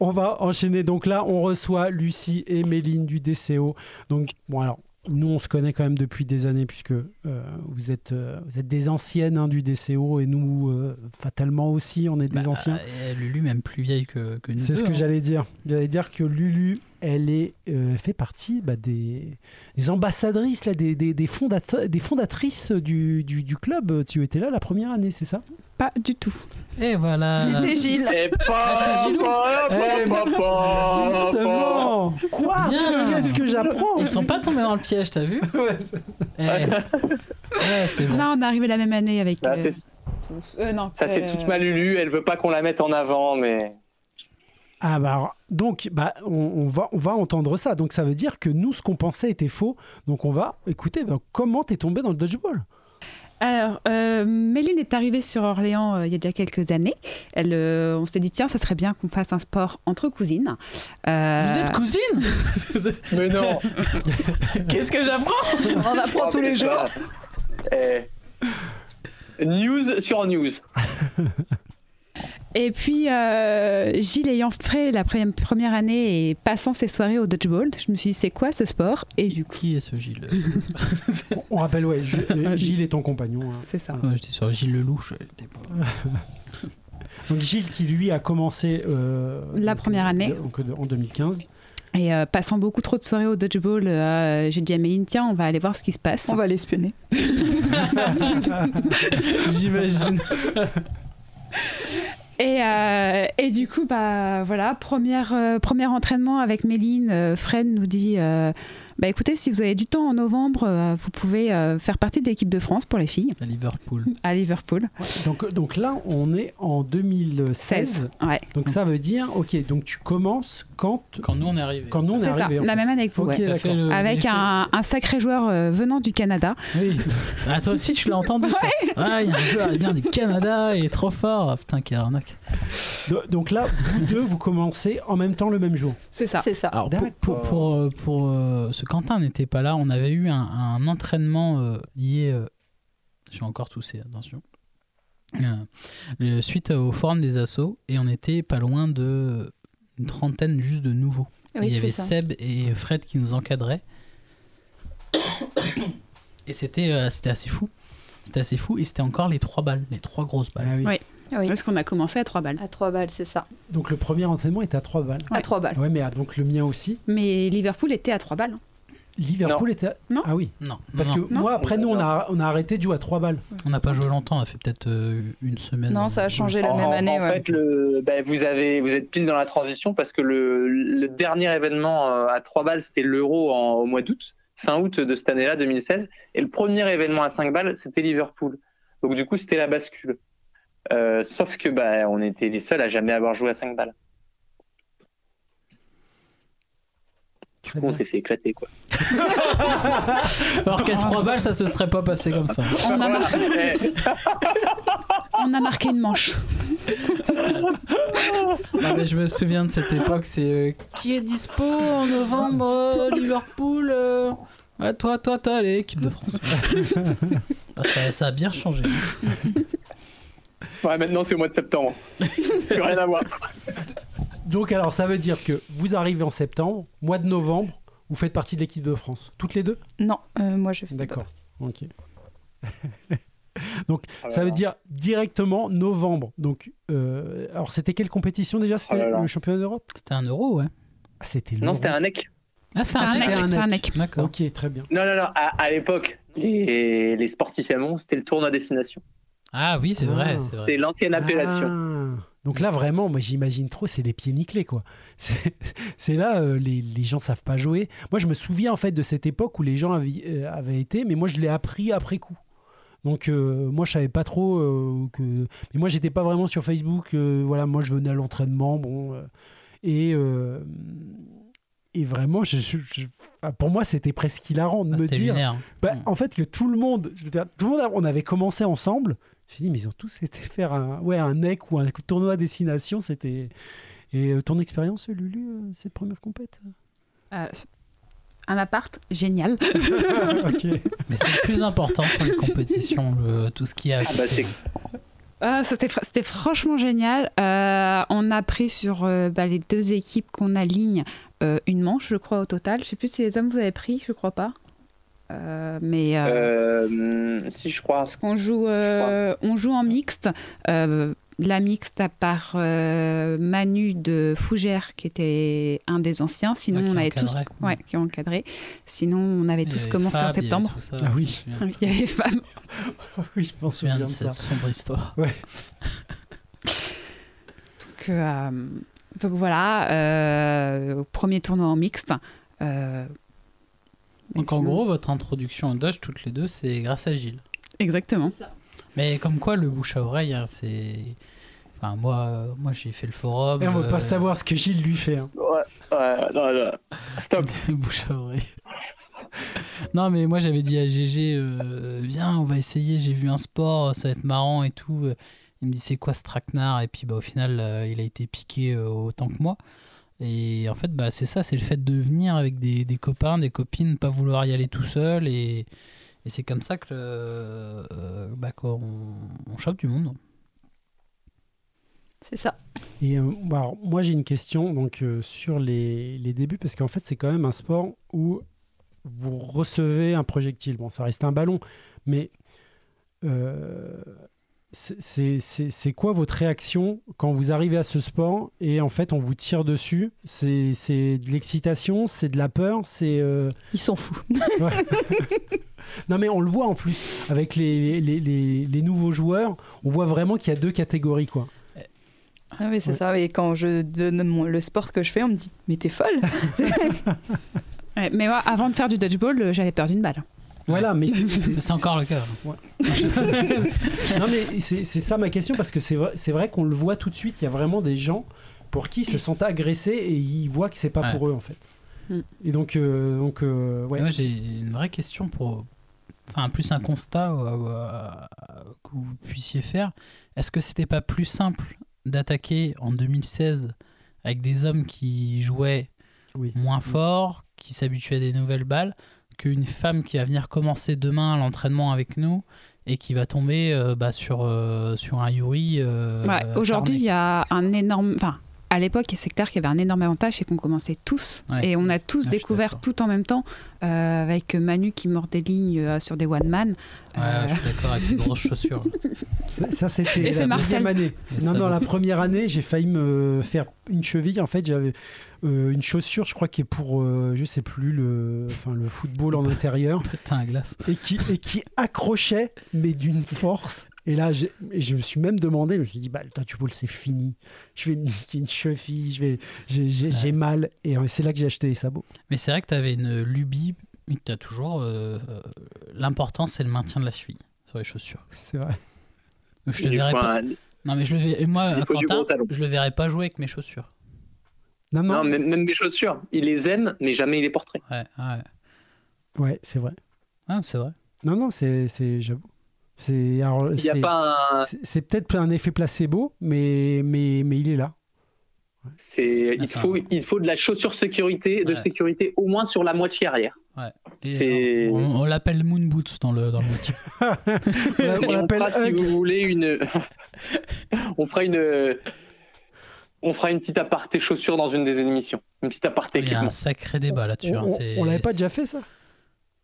on va enchaîner. Donc là, on reçoit Lucie et Méline du DCO. Donc, bon, alors, nous, on se connaît quand même depuis des années, puisque euh, vous, êtes, euh, vous êtes des anciennes hein, du DCO, et nous, euh, fatalement aussi, on est des Bah, anciens. Lulu, même plus vieille que, que nous C'est ce que hein. j'allais dire. J'allais dire que Lulu, elle est, euh, fait partie bah, des, des ambassadrices, là, des, des, des, fondate- des fondatrices du, du, du club. Tu étais là la première année, c'est ça? Pas du tout. Et voilà. C'était Gilles. Et pas, c'était Gilou. pas, pas, pas, pas. Justement Quoi? Bien. Qu'est-ce que j'apprends? Ils sont pas tombés dans le piège, t'as vu? Ouais, c'est- Eh. Ouais, c'est bon. Là, on est arrivé la même année avec. Ça, euh, c'est- tous. Euh, non. Ça, c'est euh, toute ma Lulu. Elle veut pas qu'on la mette en avant, mais. Ah bah alors, donc bah on, on va on va entendre ça donc ça veut dire que nous ce qu'on pensait était faux donc on va écouter donc, comment t'es tombé dans le dodgeball Alors, euh, Méline est arrivée sur Orléans euh, il y a déjà quelques années. Elle, euh, on s'est dit, tiens, ça serait bien qu'on fasse un sport entre cousines. Euh, Vous êtes cousine Mais non. Qu'est-ce que j'apprends? On apprend tous les jours. Eh. News sur news. Et puis, euh, Gilles ayant fait la pre- première année et passant ses soirées au dodgeball, je me suis dit, c'est quoi ce sport Et du coup, Qui est ce Gilles on, rappelle ouais je- euh, Gilles est ton compagnon hein. c'est ça. Ouais, J'étais sur Gilles Lelouch. pas- donc Gilles qui lui a commencé euh, La donc, première euh, année. donc, euh, en 2015 Et euh, passant beaucoup trop de soirées au dodgeball, euh, j'ai dit à Méline, tiens, on va aller voir ce qui se passe. On va l'espionner. j'imagine Et, euh, et du coup, bah voilà, première, euh, premier entraînement avec Méline, euh, Fred nous dit euh, bah écoutez, si vous avez du temps en novembre, euh, vous pouvez euh, faire partie de l'équipe de France pour les filles À Liverpool. à Liverpool. donc donc là on est en 2016 16. Ouais, donc ça veut dire ok donc tu commences quand Quand nous on est arrivés. quand nous on est, c'est ça, arrivé la même année que vous. Ok, ouais. Le- Avec fait- un, un sacré joueur euh, venant du Canada. Oui. Ah, toi aussi, tu l'as entendu ça Ah, il y a un joueur, il vient du Canada, il est trop fort. Ah, putain, quelle arnaque. Do- donc là vous deux vous commencez en même temps le même jour C'est ça. C'est ça. Alors, pour, pour, pour, euh, pour, euh, ce Quentin n'était pas là, on avait eu un, un entraînement euh, lié. euh, je suis encore toussé, attention. Euh, le- suite au forum des assos, et on était pas loin de une trentaine juste de nouveaux. Oui, Il y avait ça. Seb et Fred qui nous encadraient. Et c'était euh, c'était assez fou. C'était assez fou, et c'était encore les trois balles, les trois grosses balles. Ah oui. Oui. Parce qu'on a commencé à trois balles. À 3 balles, c'est ça. donc le premier entraînement était à 3 balles À 3 balles. ouais mais ah, donc le mien aussi Mais Liverpool était à trois balles. hein. Liverpool était à... Non. ah oui Non, Parce que Non. moi, après, nous, on a, on a arrêté de jouer à 3 balles. on n'a pas joué longtemps, on a fait peut-être euh, une semaine. Non, ça a changé la En, même année. en ouais. fait, le, ben, vous, avez, vous êtes pile dans la transition parce que le, le dernier événement euh, à 3 balles, c'était l'Euro en- au mois d'août, fin août de cette année-là, 2016. Et le premier événement à 5 balles, c'était Liverpool. Donc, du coup, c'était la bascule. Euh, sauf que bah, on était les seuls à jamais avoir joué à 5 balles. Du coup, on s'est fait éclater. Quoi. Alors qu'à 3 balles, ça se serait pas passé comme ça. On a, mar- on a marqué une manche. Ah, mais je me souviens de cette époque, c'est euh, qui est dispo en novembre euh, Liverpool euh Ouais, toi, toi, toi, allez, équipe de France. Ah, ça, ça a bien changé. Ouais, maintenant, c'est au mois de septembre. Plus rien à voir. Donc, alors, ça veut dire que vous arrivez en septembre, mois de novembre, vous faites partie de l'équipe de France. Toutes les deux? Non, euh, moi je fais D'accord. Ok. Donc, ça veut dire directement novembre. Donc, euh, alors, c'était quelle compétition déjà? C'était là. le championnat d'Europe? C'était un euro, ouais. ah, C'était Non, c'était un NEC. Ah, c'est C'était un un nec, un nec. D'accord. Ok, très bien. Non, non, non. À, à l'époque, les, les sportifs aimants, c'était le tournoi destination. Ah oui, c'est vrai, Ah. c'est vrai. C'est l'ancienne appellation. Ah. Donc là, vraiment, moi j'imagine trop, c'est les pieds nickelés, quoi. C'est là, euh, les, les gens savent pas jouer. Moi, je me souviens en fait de cette époque où les gens avaient, euh, avaient été, mais moi je l'ai appris après coup. Donc euh, moi je savais pas trop euh, que. Mais moi j'étais pas vraiment sur Facebook. euh, voilà, moi je venais à l'entraînement, bon. euh, et. Et vraiment, je, je- je- enfin, pour moi, c'était presque hilarant de Ah, me dire bah, Mm. En fait, que tout le monde, je veux dire, tout le monde, a- on avait commencé ensemble. Je me suis dit, mais ils ont tous été faire un, ouais, un NEC ou un tournoi à destination. C'était. Et euh, ton expérience, Lulu, euh, cette première compète? Euh, un appart, génial. Mais c'est le plus important sur les compétitions, le- tout ce qu'il y a à Ah bah, Ah, c'était, fr- c'était franchement génial. Euh, on a pris sur euh, bah, les deux équipes qu'on aligne euh, une manche, je crois, au total. Je sais plus si les hommes vous avez pris, je crois pas. Mais Euh, si je crois. parce qu'on joue, on joue en mixte. Euh, la mixte à part euh, Manu de Fougère qui était un des anciens. Sinon, Ouais, qui on avait tous, ouais, qui ont encadré. Sinon, on avait tous avait commencé en Fab, septembre. ça, Ah oui. Il y avait Fab. oui, je me souviens de ça. cette sombre histoire. euh, donc voilà, euh, premier tournoi en mixte. euh, Donc en gros, votre introduction au Dodge, toutes les deux, c'est grâce à Gilles. Exactement. Mais comme quoi, le bouche à oreille, hein, c'est. Enfin, moi, euh, moi j'ai fait le forum. Et on veut euh, pas savoir ce que Gilles lui fait. hein. Ouais, ouais, non, non. Stop. bouche à oreille. non, mais moi j'avais dit à GG, euh, viens, on va essayer, j'ai vu un sport, ça va être marrant et tout. Il me dit, c'est quoi ce traquenard? Et puis bah, au final, euh, il a été piqué euh, autant que moi. Et en fait, bah, c'est ça, c'est le fait de venir avec des, des copains, des copines, pas vouloir y aller tout seul. Et, et c'est comme ça que euh, bah, qu'on on chope du monde. C'est ça. Et euh, alors, moi, j'ai une question donc, euh, sur les, les débuts, parce qu'en fait, c'est quand même un sport où vous recevez un projectile. Bon, ça reste un ballon, mais euh, c'est- quoi votre réaction quand vous arrivez à ce sport et en fait, on vous tire dessus? C'est c'est de l'excitation, c'est de la peur, c'est. euh, Ils sont fous. Non, mais on le voit en plus avec les, les, les- les nouveaux joueurs, on voit vraiment qu'il y a deux catégories, quoi. Ah oui, c'est Ouais. ça. Et quand je donne mon- le sport que je fais, on me dit Mais t'es folle Ouais, mais moi, avant de faire du dodgeball, euh, j'avais peur d'une balle. Voilà, mais c'est- encore le cas. non mais c'est c'est ça ma question parce que c'est vrai, c'est vrai qu'on le voit tout de suite. Il y a vraiment des gens pour qui ils se sentent agressés et ils voient que c'est pas Ouais. pour eux en fait. Mm. Et donc euh, donc euh, ouais. Et Moi, j'ai une vraie question pour. Enfin, plus un constat euh, euh, que vous puissiez faire. Est-ce que c'était pas plus simple d'attaquer en 2016 avec des hommes qui jouaient Oui. moins fort, qui s'habituaient à des nouvelles balles, qu'une femme qui va venir commencer demain l'entraînement avec nous et qui va tomber euh, bah, sur, euh, sur un Yuri euh, Ouais, Aujourd'hui, il y a un énorme. Enfin, à l'époque, c'est clair qu'il y avait un énorme avantage, c'est qu'on commençait tous. Ouais. Et on a tous Ah, découvert tout en même temps, euh, avec Manu qui mord des lignes euh, sur des one-man. Ouais, Euh, je suis d'accord avec ces grosses chaussures. Ça, ça, c'était la Marcel. deuxième année. Et Non ça, non la première année j'ai failli me faire une cheville. En fait j'avais euh, une chaussure je crois qui est pour euh, je sais plus le enfin le football en intérieur Putain, glace. et qui et qui accrochait mais d'une force. Et là, je me suis même demandé, je me suis dit, bah, le dodgeball, c'est fini. Je vais niquer une cheville, je vais, j'ai, j'ai- j'ai mal. Et c'est là que j'ai acheté les sabots. Mais c'est vrai que tu avais une lubie, mais tu as toujours. euh, euh, L'important, c'est le maintien de la cheville sur les chaussures. C'est vrai. Je te Il verrais pas. Non, mais je le verrais. Moi, Quentin, je le verrais pas jouer avec mes chaussures. Non, non. Non, même, même mes chaussures, il les aime, mais jamais il les porterait. Ouais, ouais. Ouais, c'est vrai. Ah, c'est vrai. Non, non, c'est, c'est j'avoue. C'est, pas un. peut-être un effet placebo, mais, mais, mais il est là. c'est- Ah, il, faut, va. il faut de la chaussure sécurité, de Ouais. sécurité au moins sur la moitié arrière. On on l'appelle Moon Boots dans le, dans le motif. On, on fera, si Hug. vous voulez, une. on fera une. On fera une petite aparté chaussure dans une des émissions. Une petite aparté Il y a un sacré débat là-dessus. On, hein, on- on l'avait pas déjà fait, ça?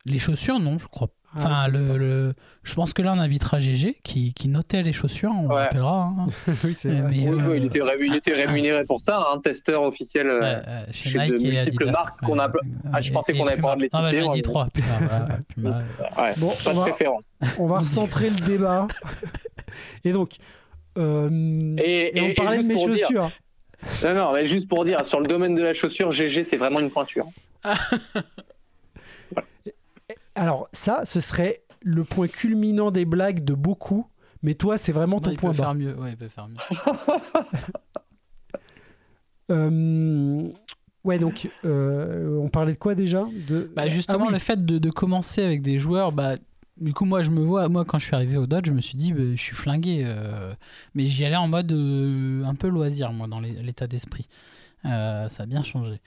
Les chaussures, non, je crois. Ah, Enfin, peut-être le, je pense que là, on invitera GG qui, qui notait les chaussures, on Ouais. l'appellera. hein. oui, c'est Mais- vrai. mais, Oui, euh, oui, il, était ré- il était rémunéré pour ça, un testeur officiel. euh, Ouais, euh, chez, chez de Nike et multiples Adidas. marques qu'on a- Ah, je Et- pensais et qu'on avait pas de les. Ah, bah, j'en ai dit trois. Puma, voilà, Puma. ouais, Bon, pas on de va, préférence. on va recentrer le débat. Et donc, euh, Et, et on et- et parlait de mes dire- chaussures. Non, non, mais juste pour dire, sur le domaine de la chaussure, GG, c'est vraiment une pointure. Alors, ça, ce serait le point culminant des blagues de beaucoup. Mais toi, c'est vraiment ton point peut bas. faire mieux. Ouais, il peut faire mieux. Euh, ouais, donc, euh, on parlait de quoi déjà? De... Bah justement, Ah oui. le fait de, de commencer avec des joueurs, bah, du coup, moi, je me vois, moi, quand je suis arrivé au Dodge, je me suis dit, bah, je suis flingué. euh, mais j'y allais en mode euh, un peu loisir, moi, dans l'état d'esprit. Ça a bien changé.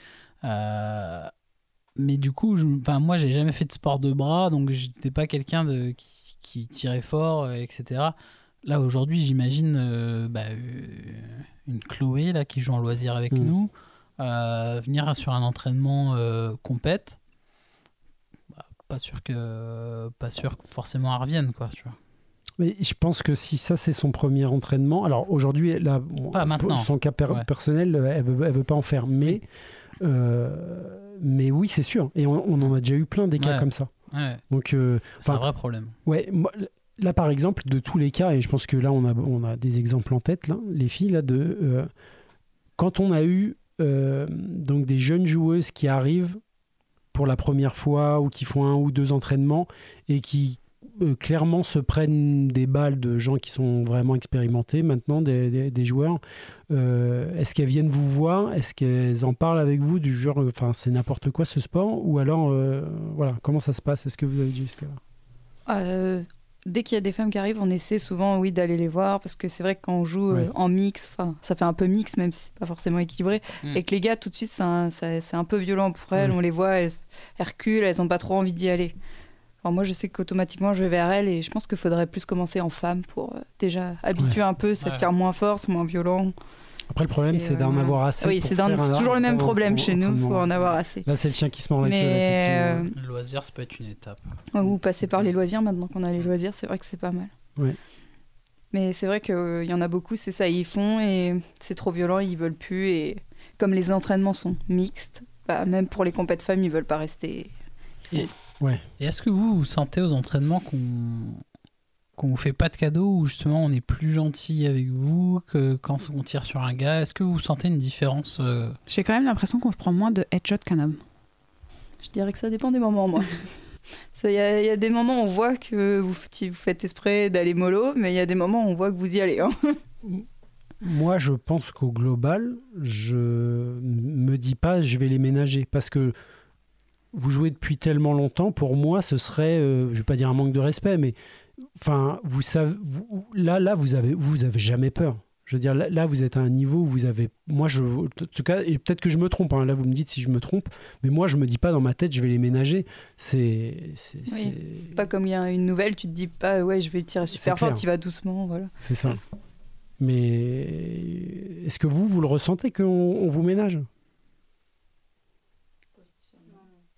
Mais du coup, je, moi, j'ai jamais fait de sport de bras, donc j'étais pas quelqu'un de qui, qui tirait fort, euh, etc. là aujourd'hui, j'imagine euh, bah, euh, une Chloé là qui joue en loisir avec Mm. nous, euh, venir sur un entraînement euh, compète. Bah, pas sûr que pas sûr que forcément elle revienne quoi. Tu vois. Mais je pense que si ça c'est son premier entraînement, alors aujourd'hui, là, bon, Pas maintenant. pour son cas per- Ouais. personnel, elle veut, elle veut pas en faire, mais, euh, mais oui, c'est sûr. Et on, on en a déjà eu plein des cas Ouais. comme ça. Ouais, Donc, euh, c'est un vrai problème. ouais, moi, là par exemple, de tous les cas, et je pense que là on a, on a des exemples en tête, là, les filles, là, de euh, quand on a eu euh, donc des jeunes joueuses qui arrivent pour la première fois ou qui font un ou deux entraînements et qui euh, clairement se prennent des balles de gens qui sont vraiment expérimentés maintenant, des, des- des joueurs. Euh, Est-ce qu'elles viennent vous voir? Est-ce qu'elles en parlent avec vous du genre, euh, enfin c'est n'importe quoi ce sport? Ou alors, euh, voilà, comment ça se passe? Est-ce que vous avez dit jusqu'à là? Euh, dès qu'il y a des femmes qui arrivent, on essaie souvent, oui, d'aller les voir parce que c'est vrai que quand on joue euh, Ouais. en mix, enfin, ça fait un peu mix, même si c'est pas forcément équilibré. Mm. Et que les gars, tout de suite, c'est un, ça- c'est un peu violent pour elles. Ouais. On les voit, elles, elles reculent, elles ont pas trop envie d'y aller. Alors moi, je sais qu'automatiquement, je vais vers elles et je pense qu'il faudrait plus commencer en femme pour euh, déjà habituer un peu. Ça Ouais. tire moins fort, c'est moins violent. Après, le problème, C'est, d'en euh, avoir assez. oui, c'est toujours le même problème chez nous. Il faut en avoir assez. Là, c'est le chien qui se mord la. Mais euh, Le loisir, ça peut être une étape. ou passer par les loisirs. Maintenant qu'on a les loisirs, c'est vrai que c'est pas mal. Ouais. Mais c'est vrai qu'il y en a beaucoup, c'est ça, ils font et c'est trop violent, ils veulent plus. Et comme les entraînements sont mixtes, bah, même pour les compètes femmes, ils veulent pas rester. Ils sont- Et- Et est-ce que vous vous sentez aux entraînements qu'on qu'on vous fait pas de cadeaux ou justement on est plus gentil avec vous que quand on tire sur un gars? Est-ce que vous sentez une différence euh, J'ai quand même l'impression qu'on se prend moins de headshot qu'un homme. Je dirais que ça dépend des moments, moi. Il y, a- il y a des moments où on voit que vous, faites exprès d'aller mollo, mais il y a des moments où on voit que vous y allez. hein. Moi, je pense qu'au global, je me dis pas je vais les ménager parce que vous jouez depuis tellement longtemps. Pour moi, ce serait, euh, je vais pas dire un manque de respect, mais enfin, vous savez, vous- là, là, vous avez, vous avez jamais peur. Je veux dire, là, là, vous êtes à un niveau où vous avez. Moi, je, en tout cas, et peut-être que je me trompe. hein, là, vous me dites si je me trompe, mais moi, je me dis pas dans ma tête, je vais les ménager. C'est, Oui. Pas comme il y a une nouvelle, tu te dis pas, ouais, je vais tirer super fort, tu vas doucement, voilà. c'est ça. Mais est-ce que vous, vous le ressentez qu'on on vous ménage?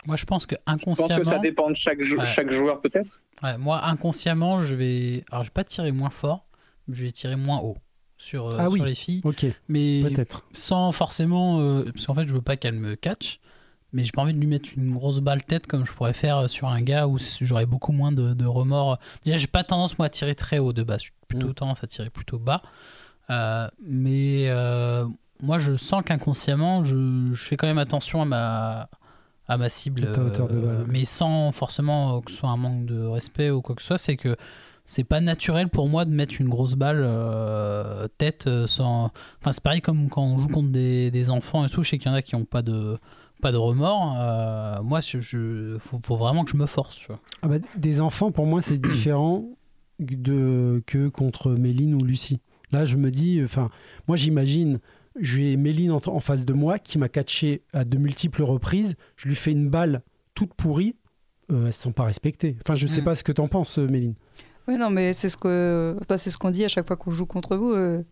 Moi, je pense que Je pense que ça inconsciemment, dépend de chaque, jou- Ouais. chaque joueur peut-être? ouais, moi inconsciemment, je vais, alors je vais pas tirer moins fort, je vais tirer moins haut sur euh, Ah sur oui. les filles, Ok, mais peut-être. sans forcément, euh, parce qu'en fait, je veux pas qu'elle me catch. Mais j'ai pas envie de lui mettre une grosse balle tête comme je pourrais faire sur un gars où j'aurais beaucoup moins de, de remords. Déjà, j'ai pas tendance moi à tirer très haut de base. J'ai plutôt Mm. tendance à tirer plutôt bas. Euh, mais euh, moi, je sens qu'inconsciemment, je, je fais quand même attention à ma, à ma cible. Balle. mais sans forcément que ce soit un manque de respect ou quoi que ce soit. C'est que c'est pas naturel pour moi de mettre une grosse balle euh, tête euh, sans. Enfin, c'est pareil comme quand on joue contre des, des enfants et tout. Je sais qu'il y en a qui ont pas de pas de remords. Euh, moi, je, je- faut, faut vraiment que je me force. tu vois. Ah bah, des enfants, pour moi, c'est différent de, que contre Méline ou Lucie. Là, je me dis, enfin, moi, j'imagine, j'ai Méline en, en face de moi qui m'a catché à de multiples reprises. Je lui fais une balle toute pourrie. Euh, elles sont pas respectées. Enfin, je sais Mm. pas ce que t'en penses, euh, Méline. Oui, non, mais c'est ce que, bah, c'est ce qu'on dit à chaque fois qu'on joue contre vous. euh,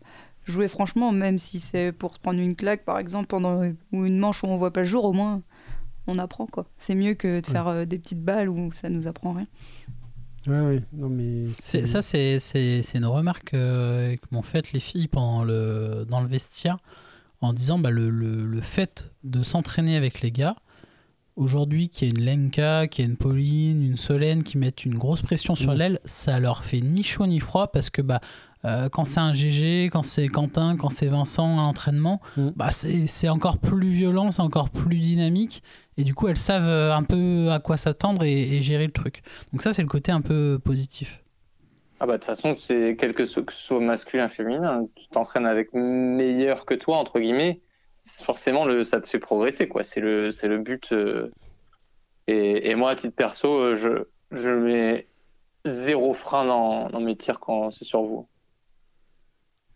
jouez franchement, même si c'est pour prendre une claque, par exemple, pendant ou une manche où on voit pas le jour, au moins on apprend quoi. C'est mieux que de Ouais. faire euh, des petites balles où ça nous apprend rien. Ouais, ouais. Non, mais C'est- Ça, c'est c'est- c'est une remarque euh, que m'ont faite les filles pendant le, dans le vestiaire en disant bah, le, le- le fait de s'entraîner avec les gars. Aujourd'hui, qu'il y ait une Lenka, qu'il y ait une Pauline, une Solène qui mettent une grosse pression sur Mm. l'aile, ça leur fait ni chaud ni froid parce que bah, euh, quand c'est un GG, quand c'est Quentin, quand c'est Vincent à l'entraînement, Mm. bah, c'est c'est encore plus violent, c'est encore plus dynamique. Et du coup, elles savent euh, un peu à quoi s'attendre et, et gérer le truc. Donc ça, c'est le côté un peu positif. Ah bah de toute façon, c'est quel que ce soit masculin, féminin, tu t'entraînes avec meilleur que toi entre guillemets, forcément le ça te fait progresser quoi. C'est le c'est le but. euh. Et, et moi à titre perso, euh, je je mets zéro frein dans, dans mes tirs quand c'est sur vous.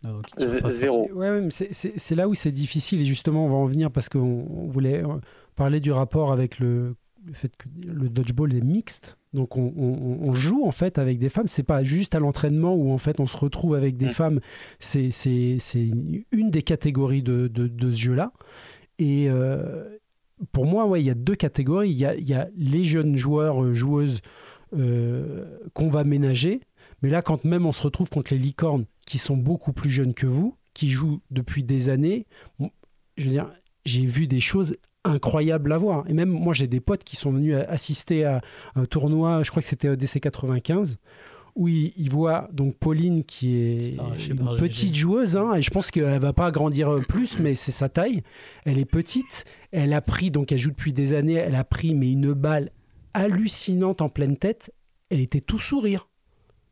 Fort. zéro. Ouais, c'est- là où c'est difficile et justement on va en venir parce qu'on on voulait euh, parler du rapport avec le le fait que le dodgeball est mixte. Donc on, on- on joue en fait avec des femmes. C'est pas juste à l'entraînement où en fait on se retrouve avec des Mm. femmes. C'est c'est- c'est une des catégories de, de- de ce jeu-là. Et euh, pour moi, ouais, il y a deux catégories. Il y a, il y a les jeunes joueurs, euh, joueuses euh, qu'on va ménager. Mais là, quand même on se retrouve contre les licornes qui sont beaucoup plus jeunes que vous, qui jouent depuis des années, bon, je veux dire, j'ai vu des choses incroyables à voir. Et même moi, j'ai des potes qui sont venus assister à un tournoi, je crois que c'était EDC 95, où ils, ils voient donc Pauline qui est pas- une pas, petite joueuse, hein, et je pense qu'elle va pas grandir euh, plus, mais c'est sa taille. Elle est petite, elle a pris, donc elle joue depuis des années, elle a pris mais une balle hallucinante en pleine tête, elle était tout sourire.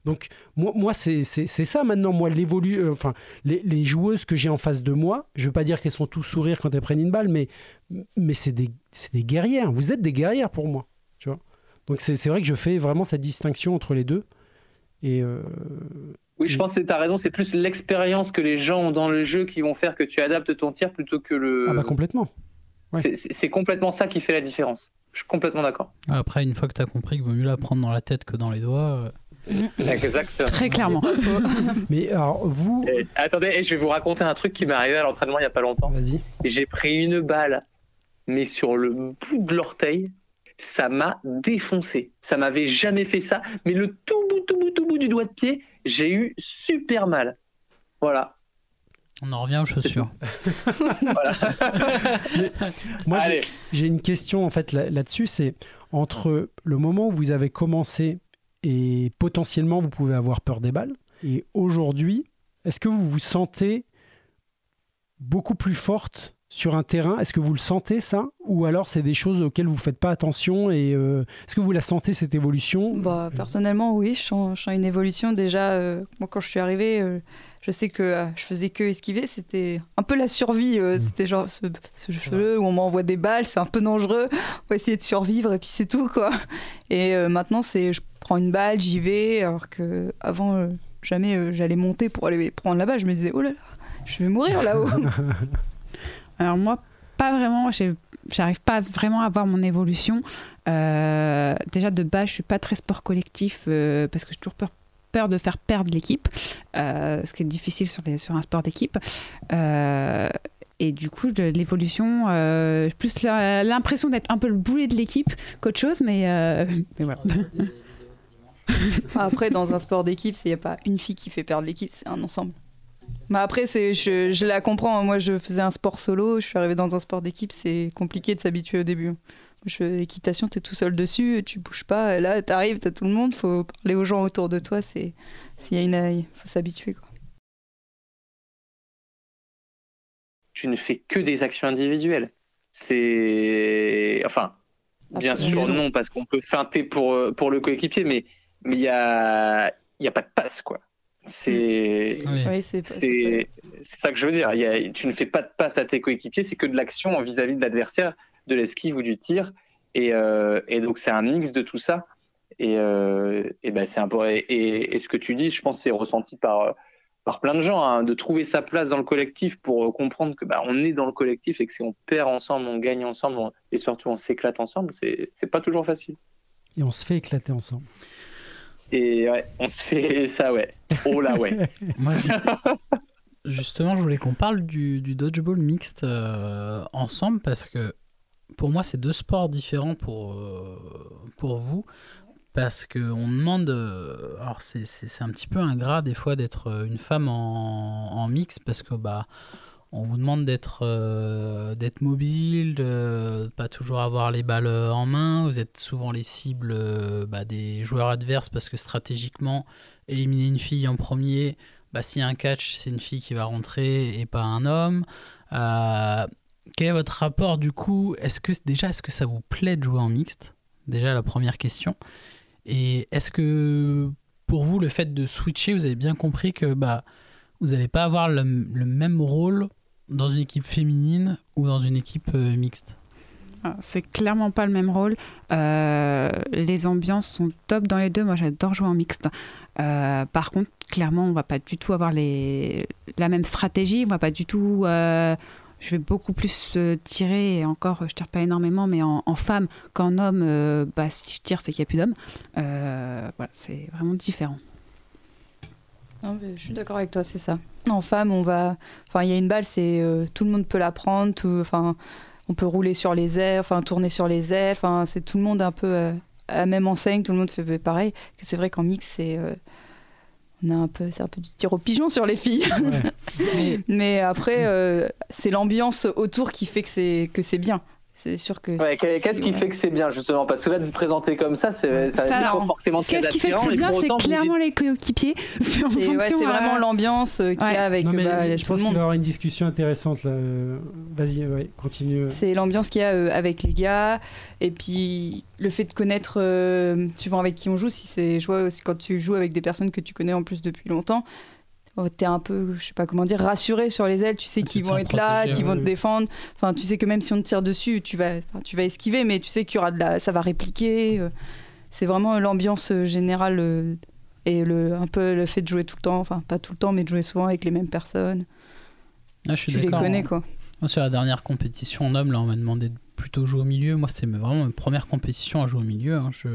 Donc moi, moi c'est ça maintenant, moi, l'évolu, euh, enfin, les, les joueuses que j'ai en face de moi, je veux pas dire qu'elles sont tout sourire quand elles prennent une balle, mais, mais c'est des, c'est des guerrières. Vous êtes des guerrières pour moi, tu vois. Donc c'est c'est vrai que je fais vraiment cette distinction entre les deux. Et euh, Oui, je pense que tu as raison, c'est plus l'expérience que les gens ont dans le jeu qui vont faire que tu adaptes ton tir plutôt que le. ah bah complètement. ouais. C'est- C'est c'est complètement ça qui fait la différence. Je suis complètement d'accord. Après, une fois que tu as compris qu'il vaut mieux la prendre dans la tête que dans les doigts, euh, Exactement. Très clairement. Mais alors vous, Et- attendez, et je vais vous raconter un truc qui m'est arrivé à l'entraînement il n'y a pas longtemps. vas-y. J'ai pris une balle, mais sur le bout de l'orteil, ça m'a défoncé. Ça m'avait jamais fait ça, mais le tout bout, tout bout, tout bout du doigt de pied, j'ai eu super mal. Voilà. on en revient aux chaussures. Moi, j'ai- une question en fait là- là-dessus, c'est entre le moment où vous avez commencé et potentiellement vous pouvez avoir peur des balles, et aujourd'hui, est-ce que vous vous sentez beaucoup plus forte sur un terrain Est-ce que vous le sentez ça? Ou alors c'est des choses auxquelles vous faites pas attention et euh, est-ce que vous la sentez cette évolution? Bah, personnellement, oui, je sens, je sens une évolution. Déjà, euh, moi, quand je suis arrivée, euh, je sais que je faisais que esquiver. C'était un peu la survie. Mm. C'était genre ce, ce jeu où on m'envoie des balles, c'est un peu dangereux. On va essayer de survivre et puis c'est tout, quoi. Et maintenant, c'est je prends une balle, j'y vais. Alors que avant, jamais j'allais monter pour aller prendre la balle. Je me disais, oh là là, je vais mourir là-haut. Alors moi, pas vraiment. J'arrive pas vraiment à voir mon évolution. Euh, déjà de base, je suis pas très sport collectif euh, parce que j'ai toujours peur, peur de faire perdre l'équipe, euh, ce qui est difficile sur, un sport d'équipe. Et du coup, l'évolution, plus l'impression d'être un peu le boulet de l'équipe qu'autre chose, mais, mais voilà. Après, dans un sport d'équipe, il n'y a pas une fille qui fait perdre l'équipe, c'est un ensemble. Mais après, c'est, je, je la comprends. Moi, je faisais un sport solo, je suis arrivée dans un sport d'équipe, c'est compliqué de s'habituer au début. Je, équitation, tu es tout seul dessus, tu bouges pas. Et là, tu arrives, tu as tout le monde, faut parler aux gens autour de toi. C'est, s'il y a une, il faut s'habituer. Quoi. Tu ne fais que des actions individuelles. C'est. Enfin, bien Après, sûr, non, parce qu'on peut feinter pour, pour le coéquipier, mais mais il y a, il y a pas de passe, quoi. C'est. Oui. Ça que je veux dire. Il y a- tu ne fais pas de passe à tes coéquipiers, c'est que de l'action vis-à-vis de l'adversaire, de l'esquive ou du tir. Et, euh, et donc, c'est un mix de tout ça. Et, euh, et ben, c'est un peu- et, et- et ce que tu dis, je pense que c'est ressenti par, par plein de gens, hein, de trouver sa place dans le collectif pour euh, comprendre que bah, on est dans le collectif et que si on perd ensemble, on gagne ensemble on- et surtout on s'éclate ensemble, c'est pas toujours facile. Et on se fait éclater ensemble. Et on se fait ça, ouais. Oh là, ouais. Justement, je voulais qu'on parle du, dodgeball mixte euh, ensemble parce que pour moi, c'est deux sports différents pour, euh, pour vous. Parce qu'on demande. euh, alors, c'est- un petit peu ingrat des fois d'être une femme en, en mix parce que bah. On vous demande d'être euh, d'être mobile, de pas toujours avoir les balles en main. Vous êtes souvent les cibles euh, bah, des joueurs adverses parce que stratégiquement, éliminer une fille en premier, bah, s'il y a un catch, c'est une fille qui va rentrer et pas un homme. Euh, quel est votre rapport du coup? Est-ce que déjà, est-ce que ça vous plaît de jouer en mixte? Déjà la première question. Et est-ce que pour vous, le fait de switcher, vous avez bien compris que bah, vous n'allez pas avoir le même rôle dans une équipe féminine ou dans une équipe euh, mixte Ah, C'est clairement pas le même rôle. Euh, les ambiances sont top dans les deux. Moi, j'adore jouer en mixte. Euh, par contre, clairement, on va pas du tout avoir la même stratégie. On va pas du tout je vais beaucoup plus tirer, et encore, je tire pas énormément, mais en, femme qu'en homme, bah, si je tire, c'est qu'il n'y a plus d'hommes. Voilà, c'est vraiment différent. Non, mais je suis d'accord avec toi, c'est ça. En femme, on va. Enfin, il y a une balle, c'est euh, tout le monde peut la prendre. Tout... Enfin, on peut rouler sur les ailes, enfin tourner sur les ailes. Enfin, c'est tout le monde un peu euh, à la même enseigne. Tout le monde fait pareil. Que c'est vrai qu'en mix, c'est euh, on a un peu, c'est un peu du tir au pigeon sur les filles. Ouais. Mais Mais après, euh, c'est l'ambiance autour qui fait que c'est que c'est bien. C'est sûr que. Ouais, Qu'est-ce qui ouais. fait que c'est bien justement? Parce que là, de vous présenter comme ça, c'est ça alors, forcément très Qu'est-ce qui fait que c'est bien C'est clairement les coéquipiers. C'est ouais, vraiment euh, l'ambiance euh, qu'il y a avec Non, mais bah, je pense qu'il va y avoir une discussion intéressante là. Euh, Vas-y, ouais, continue. C'est l'ambiance qu'il y a euh, avec les gars et puis le fait de connaître, euh, suivant avec qui on joue, si c'est quand tu joues avec des personnes que tu connais en plus depuis longtemps, t'es un peu, je sais pas comment dire, rassuré sur les ailes. Tu sais Ah, qu'ils vont être là, qu'ils vont te défendre. Enfin, tu sais que même si on te tire dessus, tu vas, tu vas esquiver, mais tu sais qu'il y aura de la, ça va répliquer. euh. C'est vraiment l'ambiance euh, générale euh, et le un peu le fait de jouer tout le temps, enfin pas tout le temps, mais de jouer souvent avec les mêmes personnes. ah, je suis Tu les connais quoi. Moi, sur la dernière compétition en homme, là, on m'a demandé de plutôt jouer au milieu. Moi, c'était vraiment ma première compétition à jouer au milieu. hein. Je,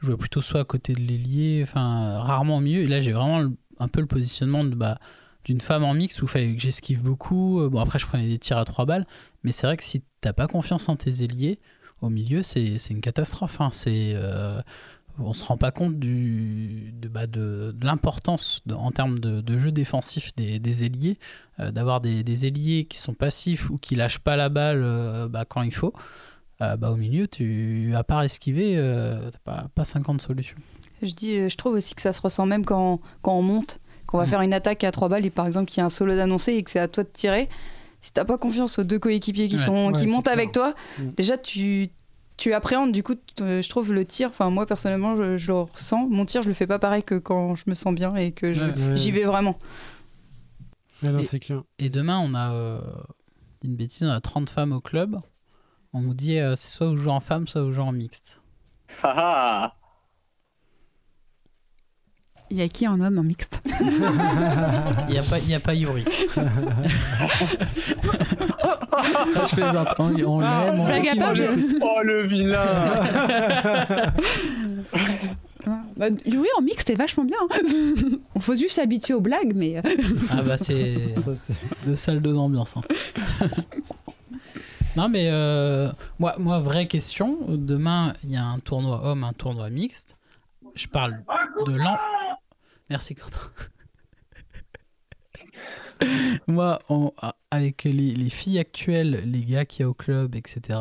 je jouais plutôt soit à côté de l'ailier, enfin, rarement au milieu. Et là, j'ai vraiment le- un peu le positionnement de, bah, d'une femme en mix où il fallait que j'esquive beaucoup. Euh, Bon, après, je prenais des tirs à trois balles. Mais c'est vrai que si t'as pas confiance en tes ailiers, au milieu, c'est c'est une catastrophe. hein. C'est. euh, on se rend pas compte du, de, bah, de, l'importance en termes de, jeu défensif des, des ailiers, euh, d'avoir des, ailiers qui sont passifs ou qui lâchent pas la balle bah, quand il faut. Bah, au milieu, tu, à part esquiver, t'as pas, pas 50 solutions. Je dis, euh, je trouve aussi que ça se ressent même quand, quand on monte, qu'on va Mm. faire une attaque à trois balles et par exemple qu'il y a un solo d'annoncé et que c'est à toi de tirer. Si t'as pas confiance aux deux coéquipiers qui Ouais. sont Ouais, qui montent clair. avec toi, Mm. déjà tu tu appréhendes du coup. euh, je trouve le tir. Enfin moi personnellement, je, je le ressens. Mon tir, je le fais pas pareil que quand je me sens bien et que je- Ouais. Ouais. j'y vais vraiment. Ouais, non, Et- c'est clair. Et demain, on a euh, une bêtise, on a 30 femmes au club. On nous dit euh, c'est soit vous jouez en femme, soit vous jouez en mixte. Ah ah Il y a qui en homme en mixte? Il n'y a, pas- il y a pas Yuri. je plaisante. On, on l'aime, sait je- écoute. Oh le vilain Bah, Yuri en mixte, c'est vachement bien. hein. On faut juste s'habituer aux blagues, mais euh, Ah bah c'est Ça, c'est- deux salles, deux ambiances. hein. non mais euh, moi, moi, vraie question. Demain, il y a un tournoi homme, un tournoi mixte. Je parle de l'an... Merci Quentin. moi, on- avec les, les filles actuelles, les gars qu'il y a au club, etc.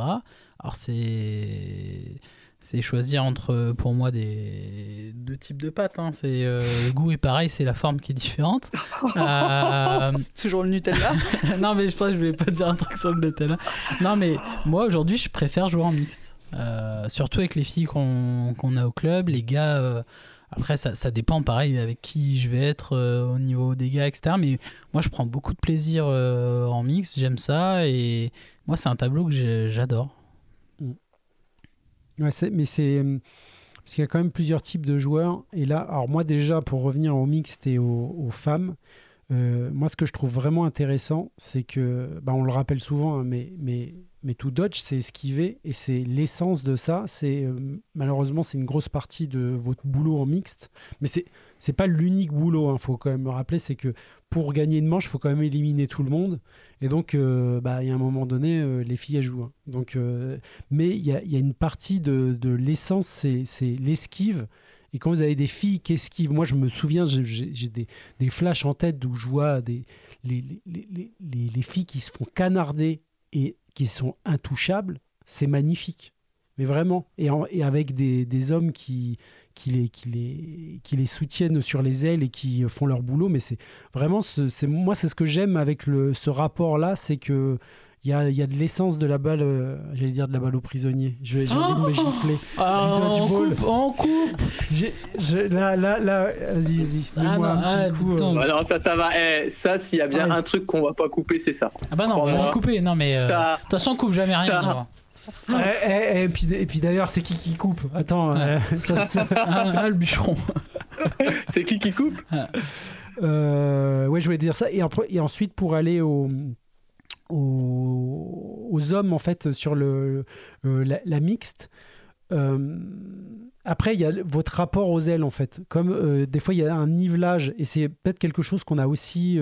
Alors c'est... C'est choisir entre, pour moi, des deux types de pâtes. hein. C'est euh, le goût est pareil, c'est la forme qui est différente. Euh, Toujours le Nutella? non, mais je pense que je voulais pas dire un truc sur le Nutella. Non, mais moi aujourd'hui, je préfère jouer en mixte. Euh, surtout avec les filles qu'on qu'on a au club. Les gars, euh, après, ça, ça dépend pareil avec qui je vais être euh, au niveau des gars, etc. Mais moi, je prends beaucoup de plaisir euh, en mix. J'aime ça. Et moi, c'est un tableau que j'adore. Ouais, mais c'est euh, parce qu'il y a quand même plusieurs types de joueurs. Et là, alors moi déjà pour revenir au mixte et aux, femmes, moi ce que je trouve vraiment intéressant, c'est que, bah, on le rappelle souvent, hein, mais mais tout dodge, c'est esquiver et c'est l'essence de ça. C'est euh, malheureusement c'est une grosse partie de votre boulot en mixte, mais c'est c'est pas l'unique boulot. Il faut quand même me rappeler, c'est que pour gagner une manche, il faut quand même éliminer tout le monde. Et donc, euh, bah, il y a un moment donné, euh, les filles jouent. hein. Donc, mais il y a, y a une partie de, de l'essence, c'est l'esquive. Et quand vous avez des filles qui esquivent, moi je me souviens, j'ai- des, des flashs en tête où je vois des, les, les, les- les filles qui se font canarder et qui sont intouchables. C'est magnifique. Mais vraiment. Et, avec des, hommes qui, les, soutiennent sur les ailes et qui font leur boulot. Mais c'est vraiment, ce- c'est moi, c'est ce que j'aime avec ce rapport-là, c'est que. Il y a, il y a de l'essence de la balle, euh, j'allais dire de la balle aux prisonniers. Je- J'ai envie de me gifler. Ah, doigt du on ball. coupe, on coupe. Je- là, là, là, vas-y, vas-y. Ah non, un petit ah, coup. euh. Bah non, ça, ça va. Eh, ça, s'il y a bien Ouais. un truc qu'on va pas couper, c'est ça. Ah bah non, on va moi, couper. Non, mais euh, ça- de toute façon, on coupe jamais rien. ça- nous. Eh, eh, et puis, et puis d'ailleurs, c'est qui qui coupe? Attends, Ouais. euh, ça, ça- Ah, ah, le bûcheron. C'est qui qui coupe? Euh, ouais, je voulais dire ça. Et, après- et ensuite, pour aller au, aux, hommes en fait sur le, euh, la, la mixte. Euh, après, il y a votre rapport aux ailes en fait. Comme euh, des fois il y a un nivelage et c'est peut-être quelque chose qu'on a aussi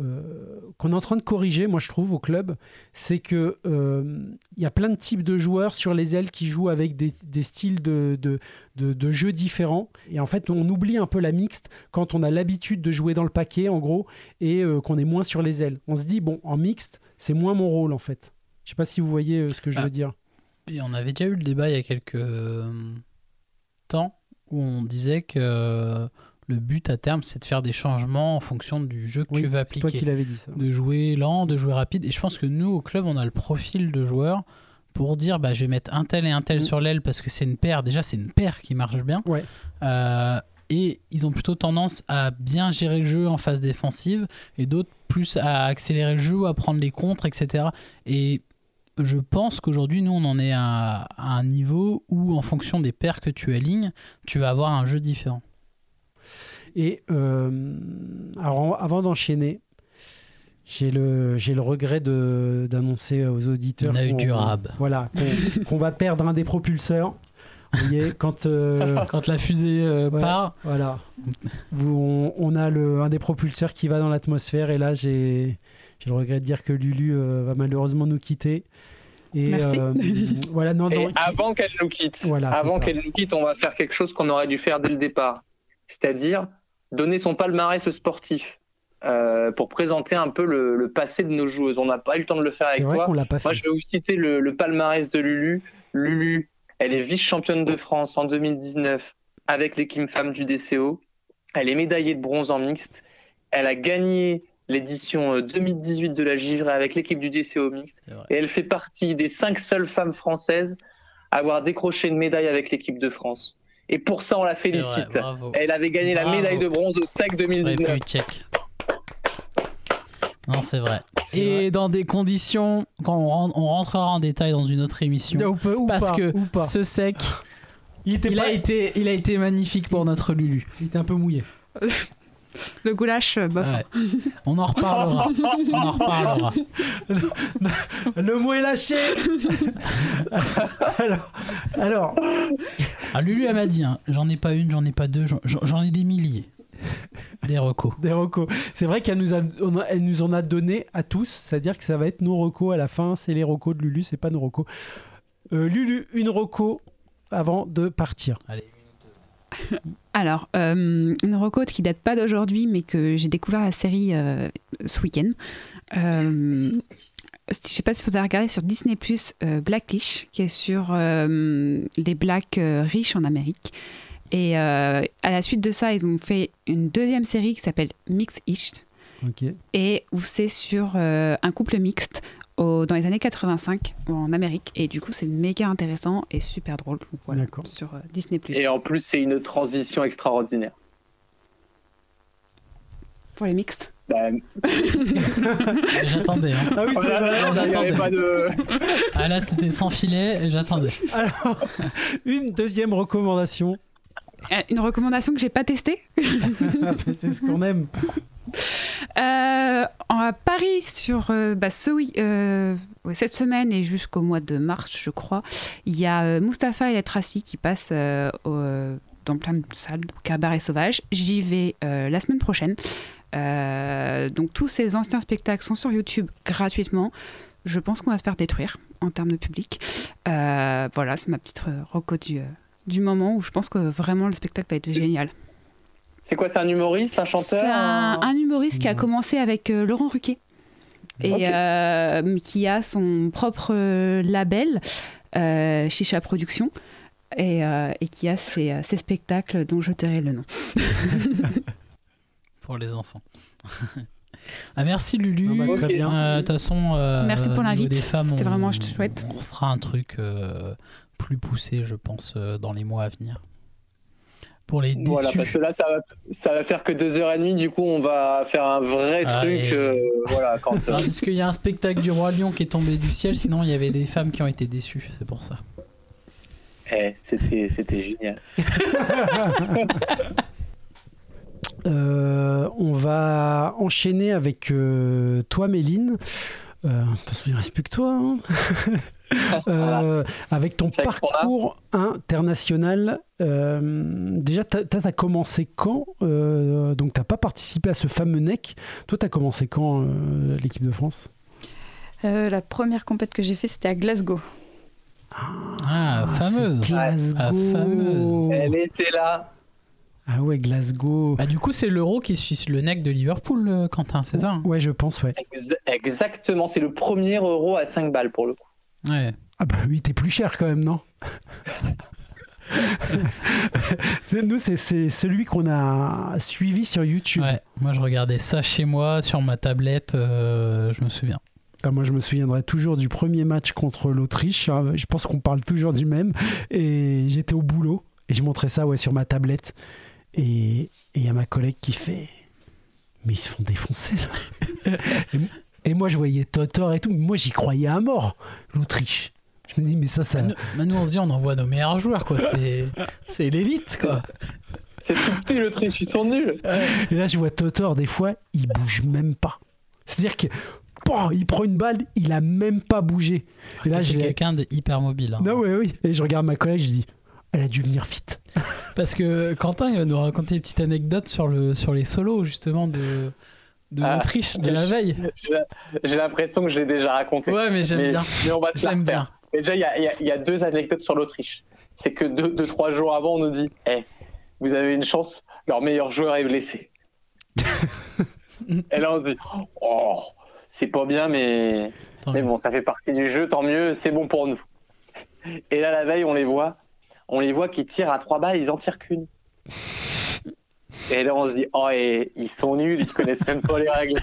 euh, qu'on est en train de corriger, moi je trouve, au club, c'est que euh, il y a plein de types de joueurs sur les ailes qui jouent avec des, des styles de, de, de, de jeux différents. Et en fait, on oublie un peu la mixte quand on a l'habitude de jouer dans le paquet, en gros, et euh, qu'on est moins sur les ailes. On se dit, bon, en mixte, c'est moins mon rôle, en fait. Je sais pas si vous voyez ce que je Ah. veux dire. Et on avait déjà eu le débat il y a quelques temps où on disait que le but à terme c'est de faire des changements en fonction du jeu que Oui, tu vas c'est toi appliquer. qui l'avais dit ça. De jouer lent, de jouer rapide. Et je pense que nous au club on a le profil de joueur pour dire bah, je vais mettre un tel et un tel Mm. sur l'aile parce que c'est une paire. Déjà c'est une paire qui marche bien. Ouais. Euh, et ils ont plutôt tendance à bien gérer le jeu en phase défensive et d'autres plus à accélérer le jeu, à prendre les contres, etc. Et je pense qu'aujourd'hui, nous, on en est à, à un niveau où, en fonction des paires que tu alignes, tu vas avoir un jeu différent. Et euh, alors, avant d'enchaîner, j'ai le, j'ai le regret de, d'annoncer aux auditeurs On a eu qu'on- du rab. Voilà, qu'on, qu'on va perdre un des propulseurs. Vous voyez, quand euh, Quand la fusée euh, Ouais. part, voilà, Vous- on, on a le, un des propulseurs qui va dans l'atmosphère et là j'ai, j'ai le regret de dire que Lulu euh, va malheureusement nous quitter. Et Merci. euh, voilà, non, Et non, avant qu'elle nous quitte, Voilà, avant qu'elle nous quitte, on va faire quelque chose qu'on aurait dû faire dès le départ. C'est-à-dire donner son palmarès sportif euh, pour présenter un peu le, le passé de nos joueuses. On n'a pas eu le temps de le faire c'est avec vrai toi. qu'on l'a pas fait. Moi, je vais vous citer le, le palmarès de Lulu. Lulu, elle est vice-championne de France en 2019 avec l'équipe femme du DCO. Elle est médaillée de bronze en mixte. Elle a gagné l'édition euh, 2018 de la Givrée avec l'équipe du DCO mixte. Et elle fait partie des cinq seules femmes françaises à avoir décroché une médaille avec l'équipe de France. Et pour ça, on la vrai, félicite. bravo. Elle avait gagné la médaille de bronze au SEC Ouais, 2019. check. Non, c'est vrai. Et vrai. dans des conditions, quand on, ren- on rentrera en détail dans une autre émission, Ou pas, ou parce pas, que ou pas. ce sec, il, était il pas- a, été, il a été magnifique pour notre Lulu. il était un peu mouillé. Le goulash, euh, bof. Ouais. On en reparlera. On en reparlera. Le mot est lâché. alors, alors, Ah, Lulu, elle m'a dit hein, j'en ai pas une, j'en ai pas deux, j'en- ai des milliers. Des recos. des recos. C'est vrai qu'elle nous, a, on a- elle nous en a donné à tous, c'est-à-dire que ça va être nos recos à la fin. C'est les recos de Lulu, c'est pas nos recos. Euh, Lulu, une reco avant de partir. Alors, euh, une reco qui date pas d'aujourd'hui, mais que j'ai découvert la série euh, ce week-end. Euh, je sais pas si vous avez regardé sur Disney Plus Blackish, qui est sur les blacks riches en Amérique. Et à la suite de ça, ils ont fait une deuxième série qui s'appelle Mix-ish, et où c'est sur un couple mixte au- dans les années 85 en Amérique. Et du coup, c'est méga intéressant et super drôle. Voilà, sur euh, Disney. Et en plus, c'est une transition extraordinaire. Pour les mixtes. Bah, J'attendais. Hein. Ah oui, c'est avait j'attendais. pas de... Ah là, t'étais sans filet et j'attendais. Alors, une deuxième recommandation. Euh, Une recommandation que j'ai pas testée. Ah, c'est ce qu'on aime. Euh, à Paris, sur euh, bah, ce euh, cette semaine et jusqu'au mois de mars, je crois, il y a euh, Mustapha et la Tracy qui passent au- dans plein de salles, au cabaret sauvage. J'y vais la semaine prochaine. Donc tous ces anciens spectacles sont sur YouTube gratuitement. Je pense qu'on va se faire détruire en termes de public. Voilà, c'est ma petite reco du, du moment où je pense que vraiment le spectacle va être génial. C'est quoi, c'est un humoriste, un chanteur C'est un, un humoriste qui a commencé avec euh, Laurent Ruquier et euh, qui a son propre euh, label, euh, Chicha Productions, et, euh, et qui a ses, ses spectacles dont je tairai le nom. Pour les enfants. ah, merci Lulu. Ah bah, très bien. Euh, De toute façon, euh, Merci pour l'invite. C'était on- vraiment chouette. On fera un truc euh, plus poussé, je pense, euh, dans les mois à venir. Pour les déçus. Voilà, parce que là, ça va, ça va faire que deux heures et demie. Du coup, on va faire un vrai Ah, truc. et- euh, voilà, quand, Non, parce qu'il y a un spectacle du Roi Lion qui est tombé du ciel, sinon il y avait des femmes qui ont été déçues, c'est pour ça. Eh, c'était, c'était génial. Euh, on va enchaîner avec euh, toi, Méline. Euh, de toute façon, il reste plus que toi. hein. Euh, avec ton parcours international, euh, déjà, tu as, commencé quand Euh, Donc, tu pas participé à ce fameux NEC. Toi, tu as commencé quand euh, l'équipe de France? Euh, la première compète que j'ai fait, c'était à Glasgow. Ah, c'est fameuse. Glasgow. Ah, fameuse. Elle était là. Ah ouais, Glasgow. Bah, du coup, c'est l'euro qui suit le nec de Liverpool, Quentin, c'est ça hein? Ouais, je pense, ouais. Ex- Exactement, c'est le premier euro à 5 balles pour le coup. Ouais. Ah bah oui, t'es plus cher quand même, non Nous, c'est- celui qu'on a suivi sur YouTube. ouais. Moi, je regardais ça chez moi, sur ma tablette, euh, je me souviens. Ah, moi, je me souviendrai toujours du premier match contre l'Autriche. hein. Je pense qu'on parle toujours du même. Et j'étais au boulot et je montrais ça ouais, sur ma tablette. Et et il y a ma collègue qui fait Mais ils se font défoncer là. Et, moi, je voyais Totor et tout. Moi, j'y croyais à mort, l'Autriche. Je me dis, mais ça, ça. Bah, nous, bah, nous, on se dit, on envoie nos meilleurs joueurs, quoi. C'est, c'est l'élite, quoi. C'est tout petit l'Autriche, ils sont nuls. Et là, je vois Totor, des fois, il bouge même pas. C'est-à-dire que. Il prend une balle, il a même pas bougé. Et là, l'ai- quelqu'un de hyper mobile. hein. Non, oui, oui. Et je regarde ma collègue, je dis, elle a dû venir vite. Parce que Quentin, il va nous raconter une petite anecdote sur, le, sur les solos, justement, de, de Ah. l'Autriche, de la veille. J'ai j'ai l'impression que je l'ai déjà raconté. Ouais, mais j'aime bien. mais on va la bien. Déjà, il y a, y y deux anecdotes sur l'Autriche. C'est que deux, deux, trois jours avant, on nous dit Eh, vous avez une chance, leur meilleur joueur est blessé. Et là, on se dit Oh, c'est pas bien, mais, Tant mais bon, ça fait partie du jeu, tant mieux, c'est bon pour nous. Et là, la veille, on les voit, on les voit qui tirent à trois balles, ils en tirent qu'une. Et là, on se dit Oh, et ils sont nuls, ils connaissent même pas les règles.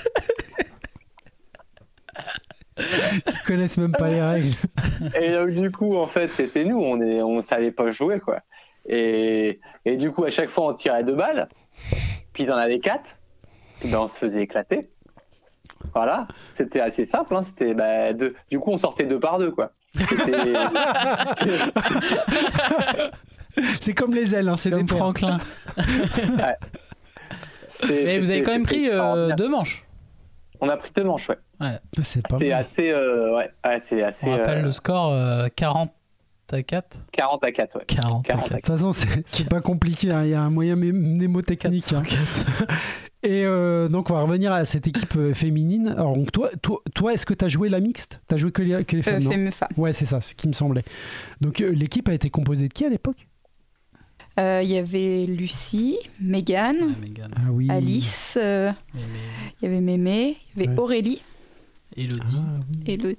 Ils connaissent même pas les règles. Et donc, du coup, en fait, c'était nous, on est, on savait pas jouer, quoi. Et, et du coup, à chaque fois, on tirait deux balles, puis ils en avaient quatre, puis ben, on se faisait éclater. Voilà, c'était assez simple, hein, c'était bah, deux. Du coup, on sortait deux par deux, quoi. C'était- C'est comme les ailes, hein, c'est des Comme paires. Franklin. c'était- Mais vous avez quand même pris euh, deux manches. On a pris deux manches, ouais. C'est pas mal. assez, euh, ouais, ouais, c'est assez. On rappelle euh, le score euh, 40 à 4. 40 à 4, ouais. 40 à 40 à 4. De toute façon, c'est pas compliqué. hein, Il y a un moyen mnémotechnique. hein. Et euh, donc, on va revenir à cette équipe euh, féminine. Alors, donc, toi, toi, toi est-ce que tu as joué la mixte? Tu as joué que les, que les Euh, femmes non? femme- femme. Ouais, c'est ça, ce qui me semblait. Donc, euh, l'équipe a été composée de qui à l'époque? Euh, Il y avait Lucie, Megan, Mégane. Ah oui. Alice, euh, il y avait Mémé, il y avait Ouais. Aurélie, Elodie. Ah, oui. le...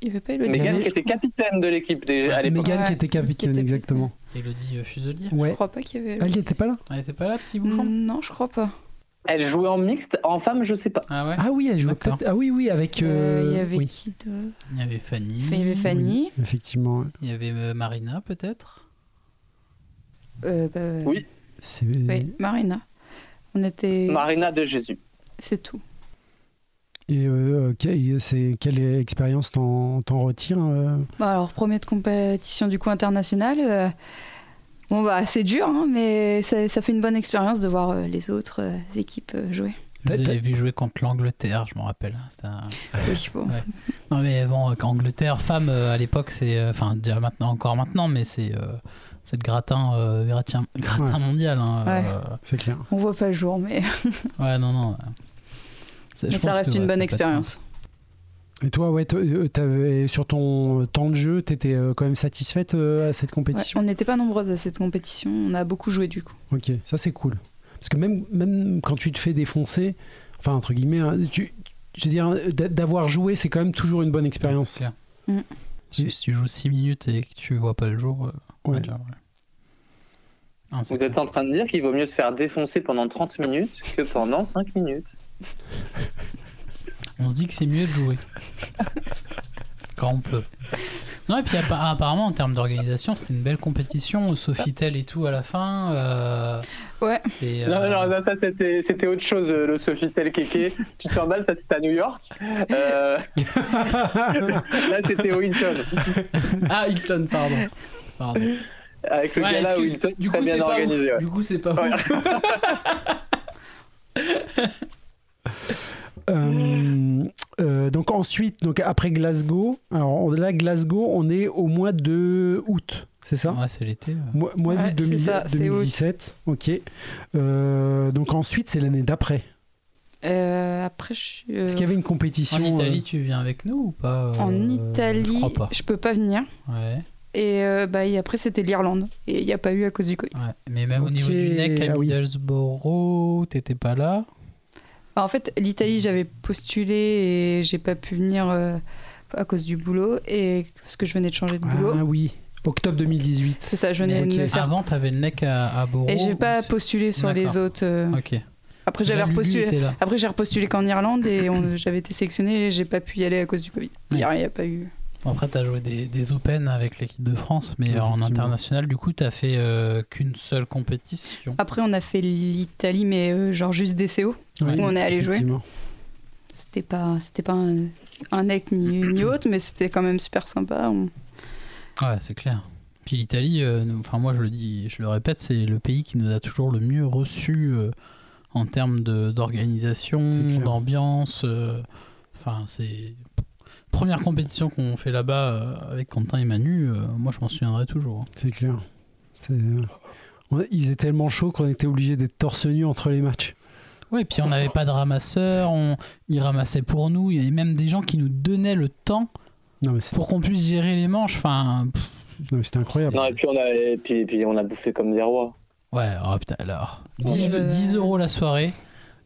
il y avait pas Elodie. Megan avait- qui était capitaine de l'équipe des- à l'époque. Mégane Ouais, qui était capitaine, qui était- exactement. Elodie euh, Fuselier. Je Ouais. crois pas qu'il y avait Ah, il était pas là Elle était pas là, petit bouchon Non, je crois pas. Elle jouait en mixte, en femme, je sais pas. Ah ouais Ah oui, elle jouait peut-être. Ah oui, oui, avec. Euh, euh, il y avait oui, qui de... Il y avait Fanny. Enfin, il y avait Fanny. effectivement. Il y avait euh, Marina, peut-être. Euh, bah, Oui. C'est. oui, Marina. On était... Marina de Jésus. C'est tout. Et euh, c'est quelle expérience t'en t'en retires euh Bon, alors, première de compétition du coup internationale. euh, Bon, bah, c'est dur, hein, mais ça, ça fait une bonne expérience de voir euh, les autres euh, équipes euh, jouer. Avez vu jouer contre l'Angleterre, je me rappelle. C'était un- Oui, bon. Ouais. Non mais bon, euh, Angleterre, femme euh, à l'époque, c'est, euh, enfin déjà maintenant, encore maintenant, mais c'est, euh, c'est le gratin, euh, gratin, gratin Ouais. mondial. hein, Ouais. euh, C'est clair. On voit pas le jour, mais, ouais, non, non. mais ça reste que, une ouais, bonne expérience. Et toi, ouais, euh, t'avais- sur ton temps de jeu, t'étais euh, quand même satisfaite à cette Ouais, compétition? on n'était pas nombreuses à cette compétition, on a beaucoup joué du coup. Ok, ça c'est cool. Parce que même, même quand tu te fais défoncer, enfin entre guillemets, hein, tu, je veux dire, d'a- d'avoir joué, c'est quand même toujours une bonne expérience. C'est clair. Mm. Si, si tu joues 6 minutes et que tu vois pas le jour, euh, Ouais. dire, ouais. C'est Vous clair. êtes en train de dire qu'il vaut mieux se faire défoncer pendant 30 minutes que pendant 5 minutes. On se dit que c'est mieux de jouer. Quand on peut. Non, et puis appa- apparemment, en termes d'organisation, c'était une belle compétition. Sofitel et tout à la fin. euh, Ouais. c'est, Non, euh, non, ça, c'était autre chose, euh, le Sofitel Keke. tu te mal, ça c'était à New York. Euh, là, c'était au Hilton. Ah, Hilton, pardon. Pardon. Avec le Ouais, gala excuse- Hilton, du coup, c'est bien pas organisé. ouais. Du coup, c'est pas Ouais. ouf. Euh, Euh, donc ensuite, donc après Glasgow, alors là Glasgow, on est au mois de août, c'est ça? Ouais, c'est l'été. Mois, mois Ouais, d'août c'est 2000 ça, c'est août. 2017. Ok. Euh, donc ensuite, c'est l'année d'après. Euh, après, je suis. euh, Est-ce qu'il y avait une compétition En Italie, euh, tu viens avec nous ou pas? Euh, En Je Italie, crois pas. je peux pas venir. Ouais. Et, euh, bah, et après, c'était l'Irlande. Et il n'y a pas eu à cause du Covid. ouais. Mais même au niveau du NEC à ah oui. Middlesbrough, t'étais pas là Bah, en fait, l'Italie, j'avais postulé et j'ai pas pu venir euh, à cause du boulot. Et parce que je venais de changer de boulot. Ah oui, octobre 2018. C'est ça, je venais Ok. de me faire. Avant, t'avais le NEC à, à. Et j'ai pas postulé sur les autres. euh, Ok. Après, j'avais repostulé. Après, j'ai repostulé qu'en Irlande et on- j'avais été sélectionnée et j'ai pas pu y aller à cause du Covid. Il n'y a, il y a pas eu. Bon, Après, t'as joué des, des Open avec l'équipe de France, mais en international, du coup, t'as fait euh, qu'une seule compétition. Après, on a fait l'Italie, mais euh, genre juste des CO. Oui, Où on est allé jouer. C'était pas, c'était pas un, un nec ni, ni autre, mais c'était quand même super sympa. On- Ouais, c'est clair. Puis l'Italie, euh, enfin moi je le dis, je le répète, c'est le pays qui nous a toujours le mieux reçu euh, en termes d'organisation, d'ambiance. euh, Enfin, c'est première compétition qu'on fait là-bas euh, avec Quentin et Manu. euh, moi, je m'en souviendrai toujours. C'est clair. C'est, euh, Il faisait tellement chaud qu'on était obligé d'être torse nu entre les matchs. Ouais, puis on n'avait pas de ramasseur, on, ils ramassaient pour nous. Il y avait même des gens qui nous donnaient le temps Non, mais, c'est- pour qu'on puisse gérer les manches. Enfin, pff, non, mais c'était incroyable. Non, et puis on a, et puis, et puis on a bouffé comme des rois. Ouais, oh putain, alors. Ouais. 10, Euh, 10 euros la soirée,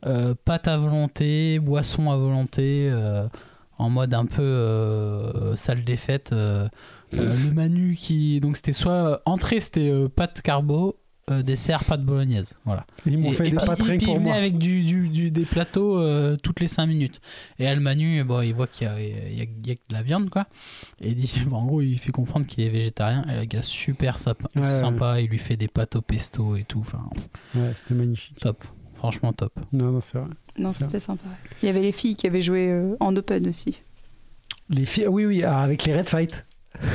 euh, pâte à volonté, boisson à volonté, euh, en mode un peu euh, salle des fêtes. euh, euh, le menu qui. Donc c'était soit. Entrée, c'était euh, pâte carbo, dessert, pâte bolognaise. Voilà. Ils m'ont fait et des pâtes pour il venait avec du, du- du- des plateaux toutes les 5 minutes. Et là, le menu, bon, il voit qu'il y a, il y a- il y a de la viande, quoi. Et il dit, bon, en gros, il fait comprendre qu'il est végétarien. Et le gars, super sympa, Ouais, ouais. sympa. Il lui fait des pâtes au pesto et tout. Enfin, Ouais, c'était magnifique. top. Franchement, top. Non, non, c'est vrai. Non, c'était sympa. Il y avait les filles qui avaient joué euh, en open aussi. Les filles, oui, oui, ah, avec les Red Fight.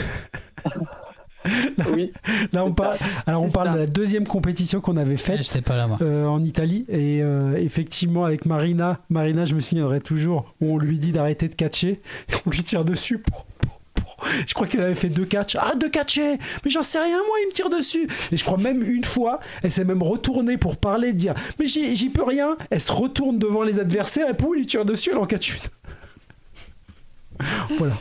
Oui. Là, on parle. Alors, on parle ça. de la deuxième compétition qu'on avait faite. Je sais pas là, moi. euh, en Italie et euh, effectivement avec Marina Marina je me souviendrai toujours où on lui dit d'arrêter de catcher et on lui tire dessus pour- je crois qu'elle avait fait deux catchs arrête de catcher mais j'en sais rien moi il me tire dessus et je crois même une fois elle s'est même retournée pour parler dire mais j'y peux rien elle se retourne devant les adversaires et pour il lui tire dessus elle en catch une voilà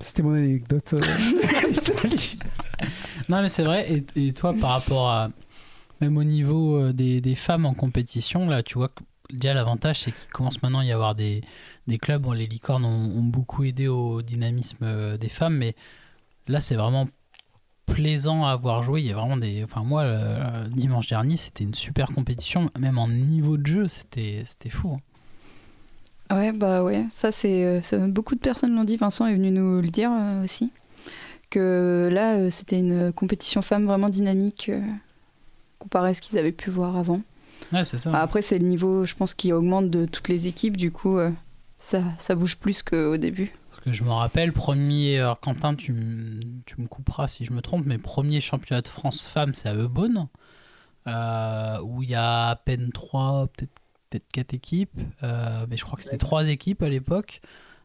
c'était mon anecdote euh. Non, mais c'est vrai. Et, et toi, par rapport à. Même au niveau euh, des, des femmes en compétition, là, tu vois que déjà l'avantage, c'est qu'il commence maintenant à y avoir des, des clubs. Bon, les licornes ont, beaucoup aidé au dynamisme euh, des femmes, mais là, c'est vraiment plaisant à avoir joué. Il y a vraiment des. Enfin, moi, le- dimanche dernier, c'était une super compétition. Même en niveau de jeu, c'était c'était fou. hein. Ouais, bah ouais, ça c'est. euh, beaucoup de personnes l'ont dit, Vincent est venu nous le dire euh, aussi. Que là, c'était une compétition femme vraiment dynamique euh, comparé à ce qu'ils avaient pu voir avant. Ouais, c'est ça. Bah, après, c'est le niveau, je pense, qui augmente de toutes les équipes, du coup, euh, ça, ça bouge plus qu'au début. Parce que je me rappelle, premier, alors Quentin, tu, m- tu me couperas si je me trompe, mais premier championnat de France femmes, c'est à Eubonne, euh, où il y a à peine 3, peut-être peut 4 équipes, euh, mais je crois que c'était 3 équipes à l'époque,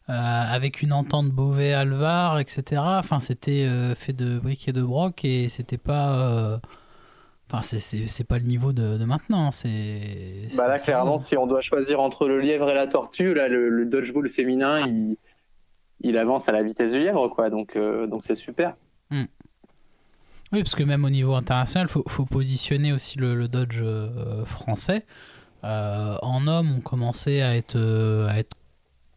euh, avec une entente Beauvais-Alvar, etc. Enfin, c'était euh, fait de briques et de broc, et c'était pas. Enfin, c'est- c'est c'est pas le niveau de, de maintenant. C'est. Bah là, c'est- clairement, si on doit choisir entre le lièvre et la tortue, là, le, le dodgeball féminin, il, il avance à la vitesse du lièvre, quoi. Donc, euh, donc c'est super. Oui, parce que même au niveau international, il faut, faut positionner aussi le, le Dodge euh, français. Euh, en homme, on commençait à être, à être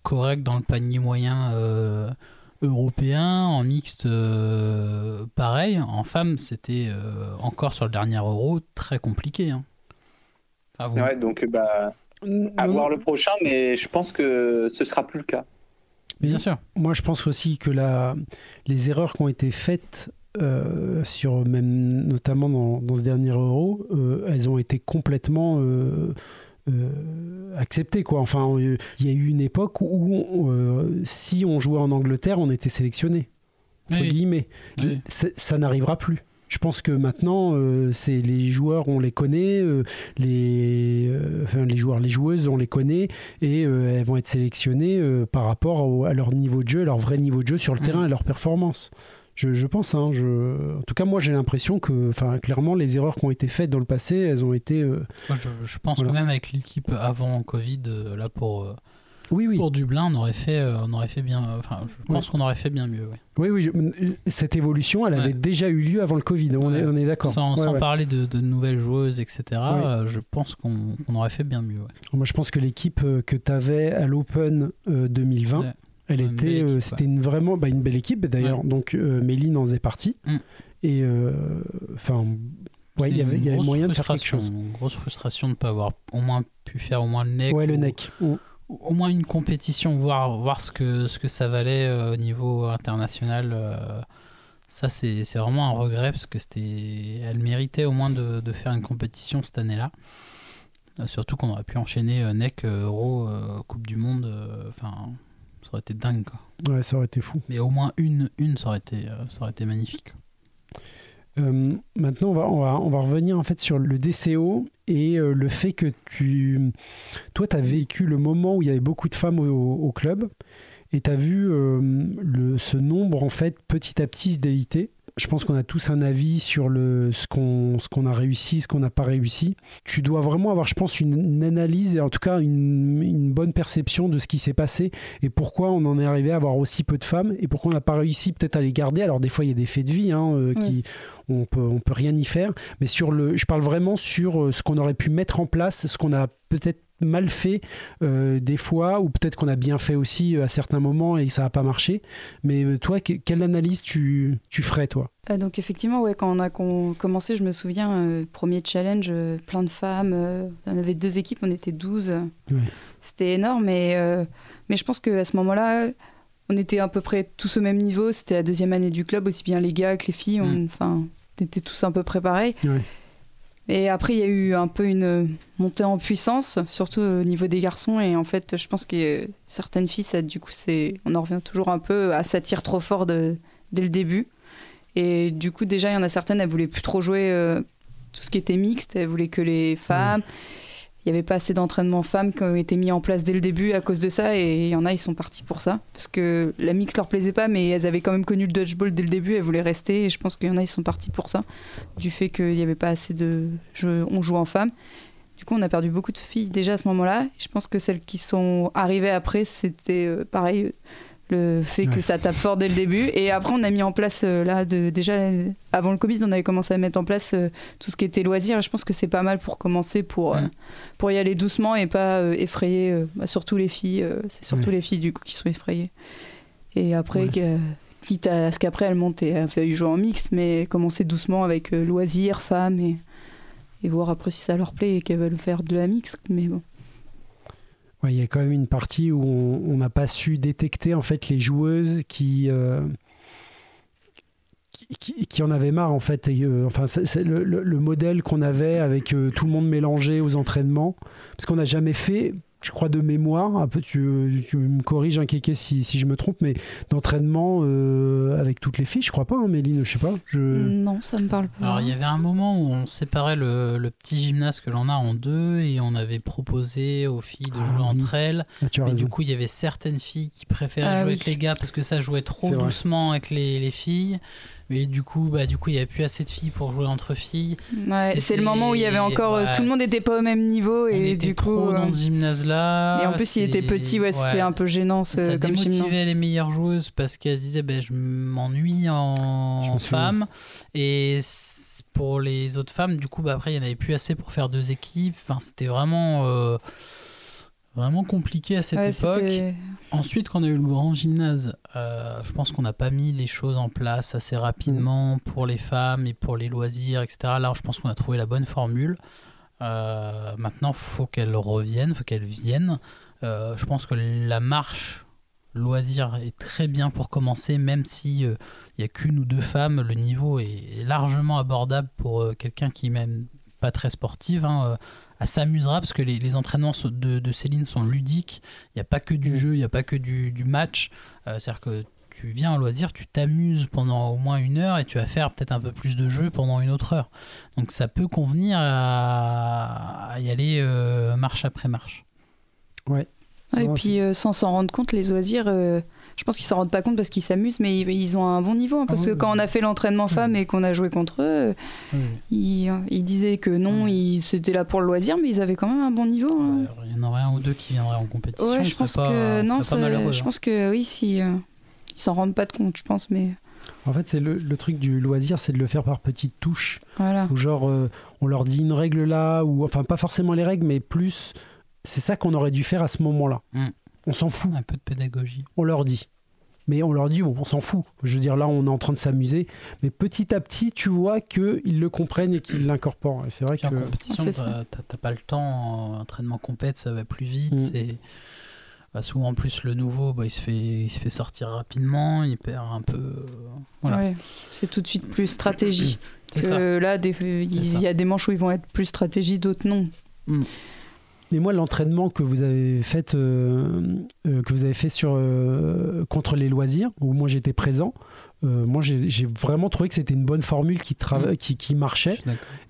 correct dans le panier moyen européen. En mixte, euh, pareil. En femme, c'était euh, encore sur le dernier euro très compliqué. hein. Vous- Ouais, donc, bah, à voir le prochain, mais je pense que ce sera plus le cas. Bien sûr. Moi, je pense aussi que la, les erreurs qui ont été faites, euh, sur même notamment dans, dans ce dernier euro, euh, elles ont été complètement euh, euh, acceptées. Quoi. Enfin, euh, il y a eu une époque où euh, si on jouait en Angleterre, on était sélectionné. Entre Oui. guillemets. Oui. Ça n'arrivera plus. Je pense que maintenant, euh, c'est les joueurs, on les connaît, les, enfin, les joueurs, les joueuses, on les connaît, et elles vont être sélectionnées par rapport au- à leur niveau de jeu, leur vrai niveau de jeu sur le Mhm. terrain, à leur performance. Je, je pense, hein, je... en tout cas, moi j'ai l'impression que, enfin, clairement, les erreurs qui ont été faites dans le passé, elles ont été. euh, Moi, je, je pense Voilà. que même avec l'équipe avant Covid, euh, là pour, euh, Oui, oui. pour Dublin, on aurait fait, on aurait fait bien. Enfin, je pense qu'on aurait fait bien mieux. ouais. Oui, oui, je- cette évolution, elle avait déjà eu lieu avant le Covid, on, est, Ouais. est d'accord. Sans, parler de, de nouvelles joueuses, etc. Euh, je pense qu'on aurait fait bien mieux. Moi, je pense que l'équipe que tu avais à l'Open euh, 2020, Ouais. Elle une était, euh, c'était une, vraiment bah, une belle équipe d'ailleurs. Donc, euh, Méline en faisait partie. Mm. Et euh, enfin, ouais, il y avait, y moyen de faire quelque chose. Une grosse frustration de ne pas avoir au moins pu faire au moins le neck. Ouais, le ou- neck. Mm. ou Au moins une compétition, voir, voir ce, que, ce que ça valait au niveau international. ça, c'est c'est vraiment un regret parce que c'était, elle méritait au moins de, de faire une compétition cette année-là. Surtout qu'on aurait pu enchaîner NEC, Euro, Coupe du Monde. Enfin, aurait été dingue. Quoi. Ouais, ça aurait été fou. Mais au moins une, une ça, aurait été, euh, ça aurait été magnifique. Euh, maintenant, on va, on, va, on va revenir en fait sur le DCO et euh, le fait que tu. Toi, tu as vécu le moment où il y avait beaucoup de femmes au, au club et tu as vu euh, le, ce nombre en fait petit à petit se déliter. Je pense qu'on a tous un avis sur le, ce qu'on ce qu'on a réussi, ce qu'on n'a pas réussi. Tu dois vraiment avoir, je pense, une, une analyse et en tout cas une, une bonne perception de ce qui s'est passé et pourquoi on en est arrivé à avoir aussi peu de femmes et pourquoi on n'a pas réussi peut-être à les garder. Alors des fois, il y a des faits de vie hein, euh, qui on peut on peut rien y faire, mais sur le, je parle vraiment sur euh, ce qu'on aurait pu mettre en place, ce qu'on a peut-être mal fait euh, des fois ou peut-être qu'on a bien fait aussi euh, à certains moments et que ça n'a pas marché. Mais euh, toi, que- quelle analyse tu, tu ferais toi? Euh, donc effectivement, ouais, quand on a con- commencé, je me souviens, euh, premier challenge, plein de femmes, on avait deux équipes, on était 12. Ouais. C'était énorme, mais, mais je pense qu'à ce moment-là, on était à peu près tous au même niveau. C'était la deuxième année du club, aussi bien les gars que les filles. On, Mm. enfin, on était tous un peu préparés. Ouais. Et après, il y a eu un peu une montée en puissance, surtout au niveau des garçons. Et en fait, je pense que certaines filles, ça, du coup, c'est, on en revient toujours un peu à s'attirer trop fort dès le début. Et du coup, déjà, il y en a certaines, elles voulaient plus trop jouer euh, tout ce qui était mixte. Elles voulaient que les femmes. Il n'y avait pas assez d'entraînement femmes qui ont été mis en place dès le début à cause de ça. Et il y en a, ils sont partis pour ça. Parce que la mixte leur plaisait pas, mais elles avaient quand même connu le dodgeball dès le début. Elles voulaient rester. Et je pense qu'il y en a, ils sont partis pour ça. Du fait qu'il n'y avait pas assez de jeux, on joue en femmes. Du coup, on a perdu beaucoup de filles déjà à ce moment-là. Je pense que celles qui sont arrivées après, c'était euh, pareil, le fait que ça tape fort dès le début. Et après, on a mis en place, euh, là, de, déjà, avant le Covid, on avait commencé à mettre en place euh, tout ce qui était loisirs. Et je pense que c'est pas mal pour commencer, pour, euh, pour y aller doucement et pas effrayer, bah, surtout les filles. c'est surtout Ouais. les filles, du coup, qui sont effrayées. Et après, Ouais. quitte à ce qu'après, elles montent et elles fait jouer en mix, mais commencer doucement avec loisirs, femmes et, et voir après si ça leur plaît et qu'elles veulent faire de la mix. Mais bon. Il y a quand même une partie où on n'a pas su détecter en fait les joueuses qui euh, qui, en avaient marre en fait. Euh, enfin, le modèle qu'on avait avec euh, tout le monde mélangé aux entraînements, parce qu'on n'a jamais fait. Je crois de mémoire, un peu tu, tu me corriges un kéké si, si je me trompe, mais d'entraînement euh, avec toutes les filles, je crois pas, hein, Méline, je sais pas. Je... Non, ça me parle pas. Alors il y avait un moment où on séparait le, le petit gymnase que l'on a en deux et on avait proposé aux filles de Ah jouer oui. entre elles. Ah, tu as Mais raison. du coup, il y avait certaines filles qui préféraient Ah jouer oui. avec les gars parce que ça jouait trop doucement avec les, les filles. Mais du coup, bah, du coup, il n'y avait plus assez de filles pour jouer entre filles. Ouais, c'est le moment où il y avait encore. euh, ouais, tout le monde n'était pas au même niveau on et était du trop coup. dans euh, ce gymnase-là. Et en plus, il était petit, ouais, c'était un peu gênant ce, ça comme gymnase. démotivait les meilleures joueuses parce qu'elles se disaient ben, je m'ennuie Je en femme et pour les autres femmes du coup bah, après il n'y en avait plus assez pour faire deux équipes enfin c'était vraiment euh, vraiment compliqué à cette Ouais, époque c'était- ensuite quand on a eu le grand gymnase euh, je pense qu'on n'a pas mis les choses en place assez rapidement pour les femmes et pour les loisirs etc là je pense qu'on a trouvé la bonne formule. Euh, maintenant faut qu'elle revienne faut qu'elle vienne. Euh, je pense que la marche loisir est très bien pour commencer, même si il y a qu'une ou deux femmes, le niveau est, largement abordable pour quelqu'un qui est même pas très sportive. hein, s'amusera parce que les, les entraînements de, de Céline sont ludiques. Il n'y a pas que du Mm. jeu, il n'y a pas que du, du match. Euh, C'est-à-dire que tu viens en loisir, tu t'amuses pendant au moins une heure et tu vas faire peut-être un peu plus de jeu pendant une autre heure. Donc ça peut convenir à, à y aller euh, marche après marche. Ouais, et puis euh, sans s'en rendre compte, les loisirs, euh, je pense qu'ils s'en rendent pas compte parce qu'ils s'amusent, mais ils, ils ont un bon niveau. hein, parce Ah que oui. quand on a fait l'entraînement femme et qu'on a joué contre eux, euh, ils, ils disaient que non, ils c'était là pour le loisir, mais ils avaient quand même un bon niveau. hein. Il y en aurait un ou deux qui viendraient en compétition. Ouais, je pense pas- que non, pas je hein. pense que oui, si euh, ils s'en rendent pas de compte, je pense, mais En fait, c'est le, le truc du loisir, c'est de le faire par petites touches. voilà. Ou genre, euh, on leur dit une règle là, ou enfin, pas forcément les règles, mais plus. C'est ça qu'on aurait dû faire à ce moment-là. Mm. On s'en fout, Un peu de pédagogie. on leur dit. Mais on leur dit, bon, on s'en fout. Je veux dire, là, on est en train de s'amuser. Mais petit à petit, tu vois qu'ils le comprennent et qu'ils l'incorporent. Et c'est vrai Puis en que. compétition, C'est ça. t'as pas le temps. En entraînement compète, ça va plus vite. Mm. C'est bah, souvent en plus le nouveau, bah, il se fait, il se fait sortir rapidement. Il perd un peu. euh, Voilà. Ouais, c'est tout de suite plus stratégie. C'est que ça. là, des- il ça. y a des manches où ils vont être plus stratégie, d'autres non. Mais moi, l'entraînement que vous avez fait, euh, euh, que vous avez fait sur, euh, contre les loisirs, où moi j'étais présent, moi j'ai vraiment trouvé que c'était une bonne formule qui, Mm. qui, qui Je marchait.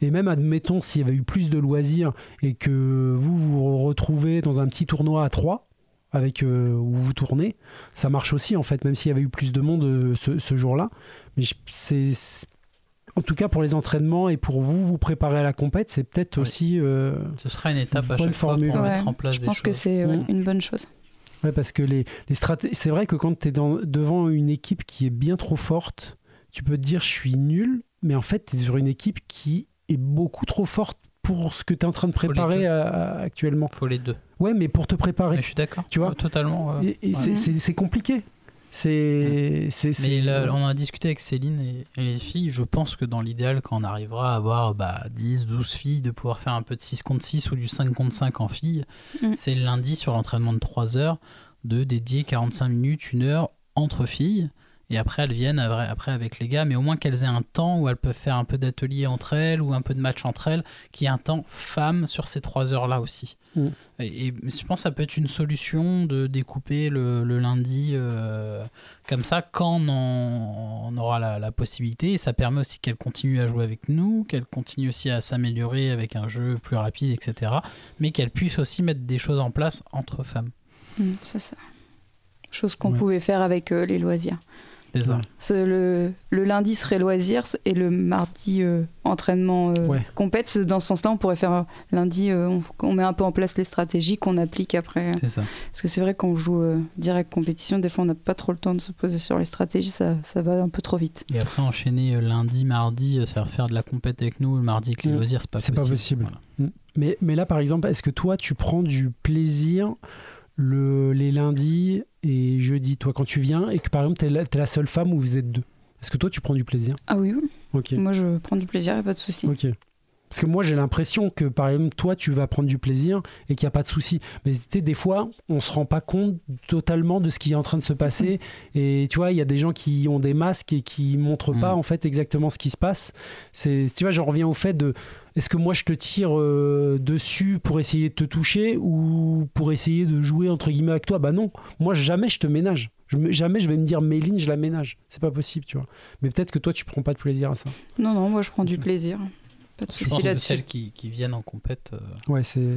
Et même, admettons, s'il y avait eu plus de loisirs et que vous vous retrouvez dans un petit tournoi à trois, avec, euh, où vous tournez, ça marche aussi en fait, même s'il y avait eu plus de monde euh, ce, ce jour-là. Mais c'est. En tout cas, pour les entraînements et pour vous vous préparer à la compète, c'est peut-être Oui. aussi. euh, Ce sera une étape à Bonne chaque fois formule. pour Ouais, mettre en place je des pense que c'est ouais, Mm. une bonne chose. Ouais, parce que les, les c'est vrai que quand tu es devant une équipe qui est bien trop forte, tu peux te dire je suis nul, mais en fait, tu es sur une équipe qui est beaucoup trop forte pour ce que tu es en train de préparer à- à- actuellement. faut les deux. Ouais, mais pour te préparer, Mais je suis d'accord. Tu vois Totalement. et, Ouais. c'est compliqué. C'est. c'est- c'est- Mais là, on a discuté avec Céline et, et les filles. Je pense que dans l'idéal, quand on arrivera à avoir bah, 10, 12 filles, de pouvoir faire un peu de 6 contre 6 ou du 5 contre 5 en filles, Mm. c'est le lundi sur l'entraînement de 3 heures de dédier 45 minutes, une heure entre filles. Et après, elles viennent après avec les gars, mais au moins qu'elles aient un temps où elles peuvent faire un peu d'atelier entre elles ou un peu de match entre elles, qui ait un temps femme sur ces 3 heures-là aussi. Mm. Et, et je pense que ça peut être une solution de découper le, le lundi euh, comme ça quand on, en- on aura la, la possibilité. Et ça permet aussi qu'elle continue à jouer avec nous, qu'elle continue aussi à s'améliorer avec un jeu plus rapide, etc. Mais qu'elle puisse aussi mettre des choses en place entre femmes. Mm, c'est ça. Chose qu'on Ouais. pouvait faire avec euh, les loisirs. C'est ça. Le, le lundi serait loisirs et le mardi euh, entraînement euh, Ouais. compète. Dans ce sens-là, on pourrait faire lundi, euh, on, on met un peu en place les stratégies qu'on applique après. C'est ça. Parce que c'est vrai qu'on joue euh, direct compétition, des fois on n'a pas trop le temps de se poser sur les stratégies, ça, ça va un peu trop vite. Et après, enchaîner euh, lundi, mardi, euh, faire faire de la compète avec nous, le mardi avec les Mm. loisirs, c'est pas C'est possible. pas possible. Voilà. Mais, mais là, par exemple, est-ce que toi, tu prends du plaisir le, les lundis et jeudis, toi, quand tu viens, et que par exemple, tu es, la t'es la seule femme où vous êtes deux Est-ce que toi, tu prends du plaisir? Ah oui, oui. Moi je prends du plaisir, et pas de souci. Ok. Parce que moi, j'ai l'impression que, par exemple, toi, tu vas prendre du plaisir et qu'il n'y a pas de souci. Mais tu sais, des fois, on se rend pas compte totalement de ce qui est en train de se passer. Et tu vois, il y a des gens qui ont des masques et qui montrent pas, Mm. en fait, exactement ce qui se passe. Tu vois, j'en reviens au fait de est-ce que moi, je te tire euh, dessus pour essayer de te toucher ou pour essayer de jouer, entre guillemets, avec toi? Bah non. Moi, jamais je te ménage. Je me- jamais je vais me dire Méline, je la ménage. C'est pas possible, tu vois. Mais peut-être que toi, tu prends pas de plaisir à ça. Non, non, moi je prends du plaisir. Pas de Je pense que celles qui, qui viennent en compète, euh, Ouais, c'est,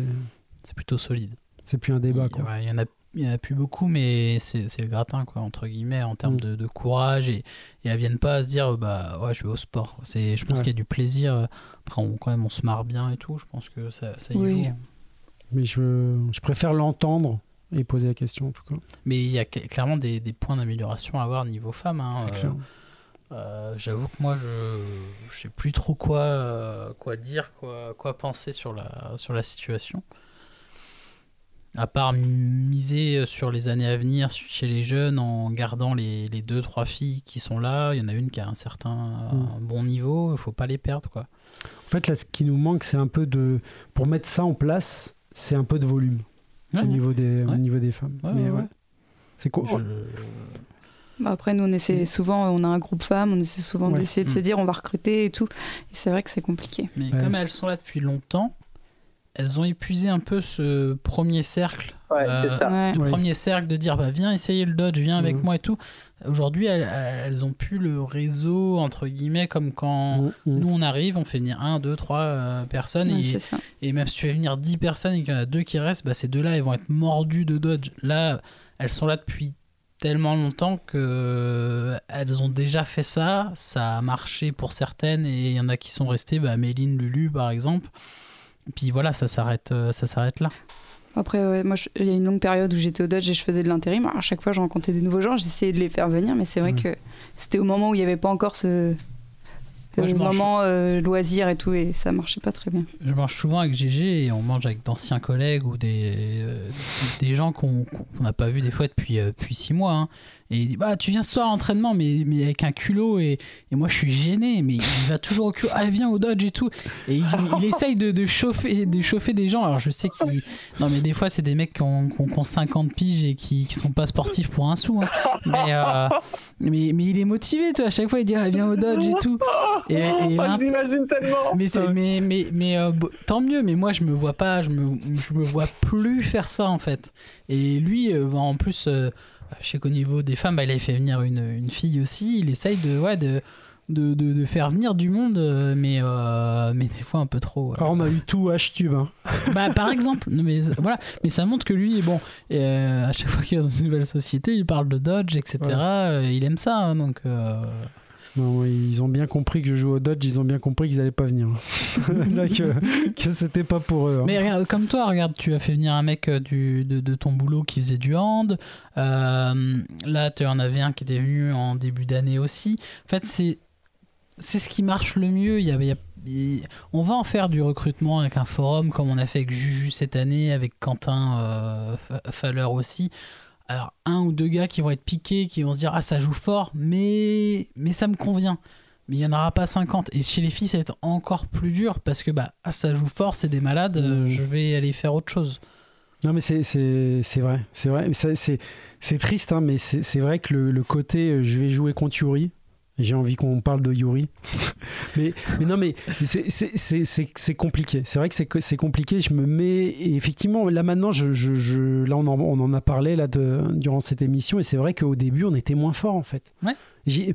c'est plutôt solide. c'est plus un débat, il, quoi. ouais, il y en a il y en a plus beaucoup mais c'est c'est le gratin quoi entre guillemets en termes Mm. de, de courage et, et elles viennent pas à se dire bah ouais je vais au sport c'est je pense Ouais. qu'il y a du plaisir après on, quand même on se marre bien et tout je pense que ça, ça y Oui. joue Mais je, je préfère l'entendre et poser la question en tout cas. mais il y a cl- clairement des, des points d'amélioration à avoir niveau femme hein. C'est Euh, clair. Euh, j'avoue que moi je je sais plus trop quoi euh, quoi dire quoi quoi penser sur la sur la situation à part miser sur les années à venir chez les jeunes en gardant les, les deux trois filles qui sont là il y en a une qui a un certain Mm. un bon niveau il faut pas les perdre quoi En fait, là, ce qui nous manque, c'est un peu de. Pour mettre ça en place, c'est un peu de volume Ouais. au, niveau des, au Ouais. niveau des femmes. Ouais, Mais. C'est quoi Je- Bah, après, nous, on essaie Mm. souvent, on a un groupe femmes, on essaie souvent Ouais. d'essayer de se Mm. dire on va recruter et tout. Et c'est vrai que c'est compliqué. mais Ouais. comme elles sont là depuis longtemps elles ont épuisé un peu ce premier cercle. Ouais, Euh, c'est ça. Ouais. Le Oui. premier cercle de dire bah, viens essayer le dodge, viens avec Mhm. moi et tout. Aujourd'hui, elles, elles ont plus le réseau, entre guillemets, comme quand Mm, mm. nous on arrive, on fait venir 1, 2, 3 personnes. Et même si tu fais venir 10 personnes et qu'il y en a deux qui restent, bah, ces deux-là, elles vont être mordues de dodge. Là, elles sont là depuis tellement longtemps que euh, elles ont déjà fait ça, ça a marché pour certaines et il y en a qui sont restées, bah, Méline, Lulu par exemple. Puis voilà, ça s'arrête, euh, ça s'arrête là. Après, ouais, moi, il y a une longue période où j'étais au Dodge et je faisais de l'intérim. À chaque fois, je rencontrais des nouveaux gens, j'essayais de les faire venir, mais c'est vrai Ouais. que c'était au moment où il n'y avait pas encore ce. Moi, je mange- moment euh, loisir et tout, et ça marchait pas très bien. Je mange souvent avec GG et on mange avec d'anciens collègues ou des, euh, des gens qu'on n'a pas vu des fois depuis, euh, depuis six mois. hein. Et il dit bah tu viens ce soir à l'entraînement mais, mais avec un culot et, et moi je suis gêné mais il va toujours au culot ah viens au dodge et tout et il, il essaye de, de chauffer de chauffer des gens alors je sais qu'il non mais des fois c'est des mecs qui ont, qui ont- qui ont 50 piges et qui, qui sont pas sportifs pour un sou hein. mais, euh, mais mais il est motivé tu vois à chaque fois il dit ah viens au dodge et tout et, et il a un je l'imagine tellement. mais, c'est- mais, mais, mais euh, tant mieux, mais moi je me vois pas, je me, je me vois plus faire ça en fait. Et lui, euh, en plus, euh, je sais qu'au niveau des femmes, bah, il avait fait venir une, une fille aussi, il essaye de, ouais, de, de, de, de faire venir du monde, euh, mais, euh, mais des fois un peu trop. euh. Alors, on a eu tout H-Tube. Hein. Bah, par exemple, mais, voilà, mais ça montre que lui, bon, euh, à chaque fois qu'il est dans une nouvelle société, il parle de Dodge, etc. Ouais. il aime ça, hein, donc. Non, ils ont bien compris que je joue au Dodge, ils ont bien compris qu'ils allaient pas venir. Là, que, que c'était pas pour eux. hein. Mais regarde, comme toi, regarde, tu as fait venir un mec euh, du, de, de ton boulot qui faisait du hand. Euh, là, tu en avais un qui était venu en début d'année aussi. En fait, c'est c'est ce qui marche le mieux. Il y avait, on va en faire du recrutement avec un forum comme on a fait avec Juju cette année, avec Quentin euh, Fa- Faller aussi. Alors, un ou deux gars qui vont être piqués, qui vont se dire Ah, ça joue fort, mais, mais ça me convient. Mais il n'y en aura pas 50. Et chez les filles, ça va être encore plus dur parce que bah, ah, ça joue fort, c'est des malades, euh, Mm. je vais aller faire autre chose. Non, mais c'est- vrai. C'est vrai. C'est triste, hein, mais c'est c'est vrai que le, le côté euh, je vais jouer contre Yuri. J'ai envie qu'on parle de Yuri. mais, mais non, mais c'est- compliqué. C'est vrai que c'est compliqué. Je me mets. Et effectivement, là maintenant, je, je- je- là on en, on en a parlé là, de, durant cette émission. Et c'est vrai qu'au début, on était moins fort en fait. Ouais. J'ai-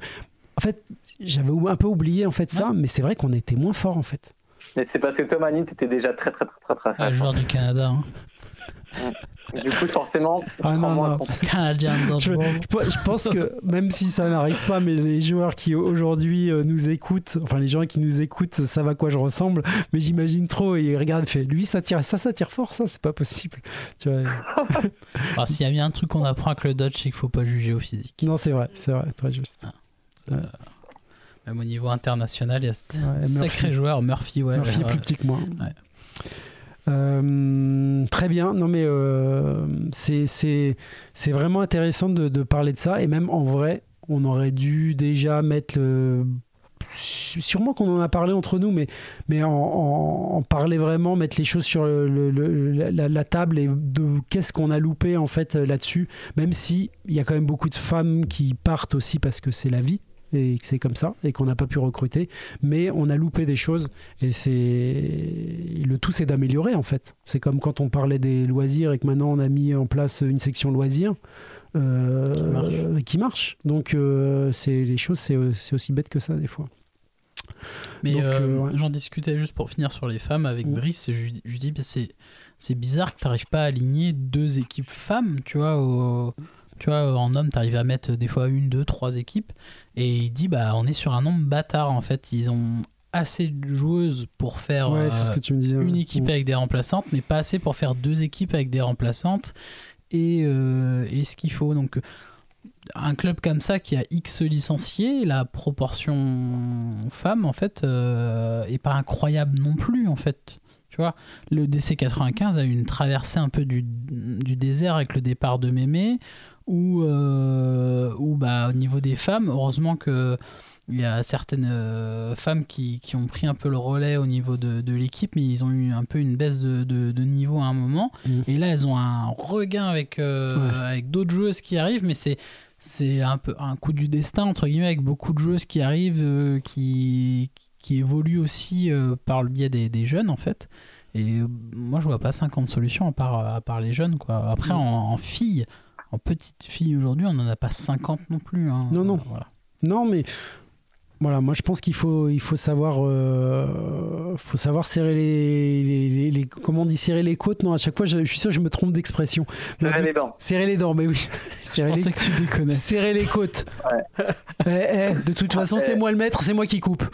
En fait, j'avais un peu oublié en fait ça, mais c'est vrai qu'on était moins fort en fait. Mais c'est parce que Tom Hannin c'était déjà très très très très très Ah, fort. le joueur du Canada. hein. Du coup, forcément, Ah, non, non. Je, je- je pense que même si ça n'arrive pas, mais les joueurs qui aujourd'hui euh, nous écoutent, enfin les gens qui nous écoutent savent à quoi je ressemble, mais j'imagine trop et ils regardent, fait lui ça tire, ça ça tire fort, ça c'est pas possible. Tu vois, Alors, S'il y a bien un truc qu'on apprend avec le Dodge, c'est qu'il faut pas juger au physique. non c'est vrai, c'est vrai, très juste. Euh, Même au niveau international, il y a ce Ouais, sacré Murphy. joueur, Murphy, ouais. Murphy est plus petit que moi. Ouais. Euh, très bien, non mais euh, c'est vraiment intéressant de, parler de ça. Et même en vrai, on aurait dû déjà mettre le sûrement qu'on en a parlé entre nous, mais, mais en, parler vraiment, mettre les choses sur la, la table et de qu'est-ce qu'on a loupé en fait là-dessus, même si il y a quand même beaucoup de femmes qui partent aussi parce que c'est la vie et que c'est comme ça et qu'on n'a pas pu recruter, mais on a loupé des choses et c'est le tout c'est d'améliorer en fait. C'est comme quand on parlait des loisirs et que maintenant on a mis en place une section loisirs. euh, Qui marche. qui marche. Donc euh, c'est les choses c'est aussi bête que ça des fois. Mais euh, ouais. j'en discutais juste pour finir sur les femmes avec Mm. Brice. et Je, lui- dis, bah, c'est, c'est bizarre que tu n'arrives pas à aligner deux équipes femmes, tu vois. au- tu vois, en homme, tu arrives à mettre des fois une, deux, trois équipes. Et il dit, bah, on est sur un nombre bâtard en fait. Ils ont assez de joueuses pour faire ouais, c'est ce euh, que tu me disais. une ouais. équipe Mm. avec des remplaçantes, mais pas assez pour faire deux équipes avec des remplaçantes et, euh, et ce qu'il faut. Donc, un club comme ça qui a X licenciés, la proportion femmes, en fait, euh, est pas incroyable non plus, en fait. Tu vois, le DC95 a eu une traversée un peu du, du désert avec le départ de Mémé, où, euh, où bah, au niveau des femmes, heureusement que il y a certaines euh, femmes qui, qui ont pris un peu le relais au niveau de, de l'équipe, mais ils ont eu un peu une baisse de, de- de niveau à un moment. Mm. Et là, elles ont un regain avec, euh, Ouais. avec d'autres joueuses qui arrivent, mais c'est c'est un peu un coup du destin entre guillemets avec beaucoup de joueuses qui arrivent euh, qui qui évoluent aussi par le biais des, des jeunes en fait Et moi, je vois pas 50 solutions à part, à part les jeunes. Quoi. Après, Mm. en, en fille, en petite fille aujourd'hui, on n'en a pas 50 non plus. hein. Non, non. Voilà. Non, mais voilà, moi je pense qu'il faut, il faut savoir, euh, faut savoir serrer les, les, les- les- comment on dit serrer les côtes. Non, à chaque fois, je, je suis sûr que je me trompe d'expression. Serrer les dents. serrer les dents, mais oui. Je serrer, les, pensais que tu déconnais. serrer les côtes. Eh, eh, de toute façon, Eh. c'est moi le maître, c'est moi qui coupe.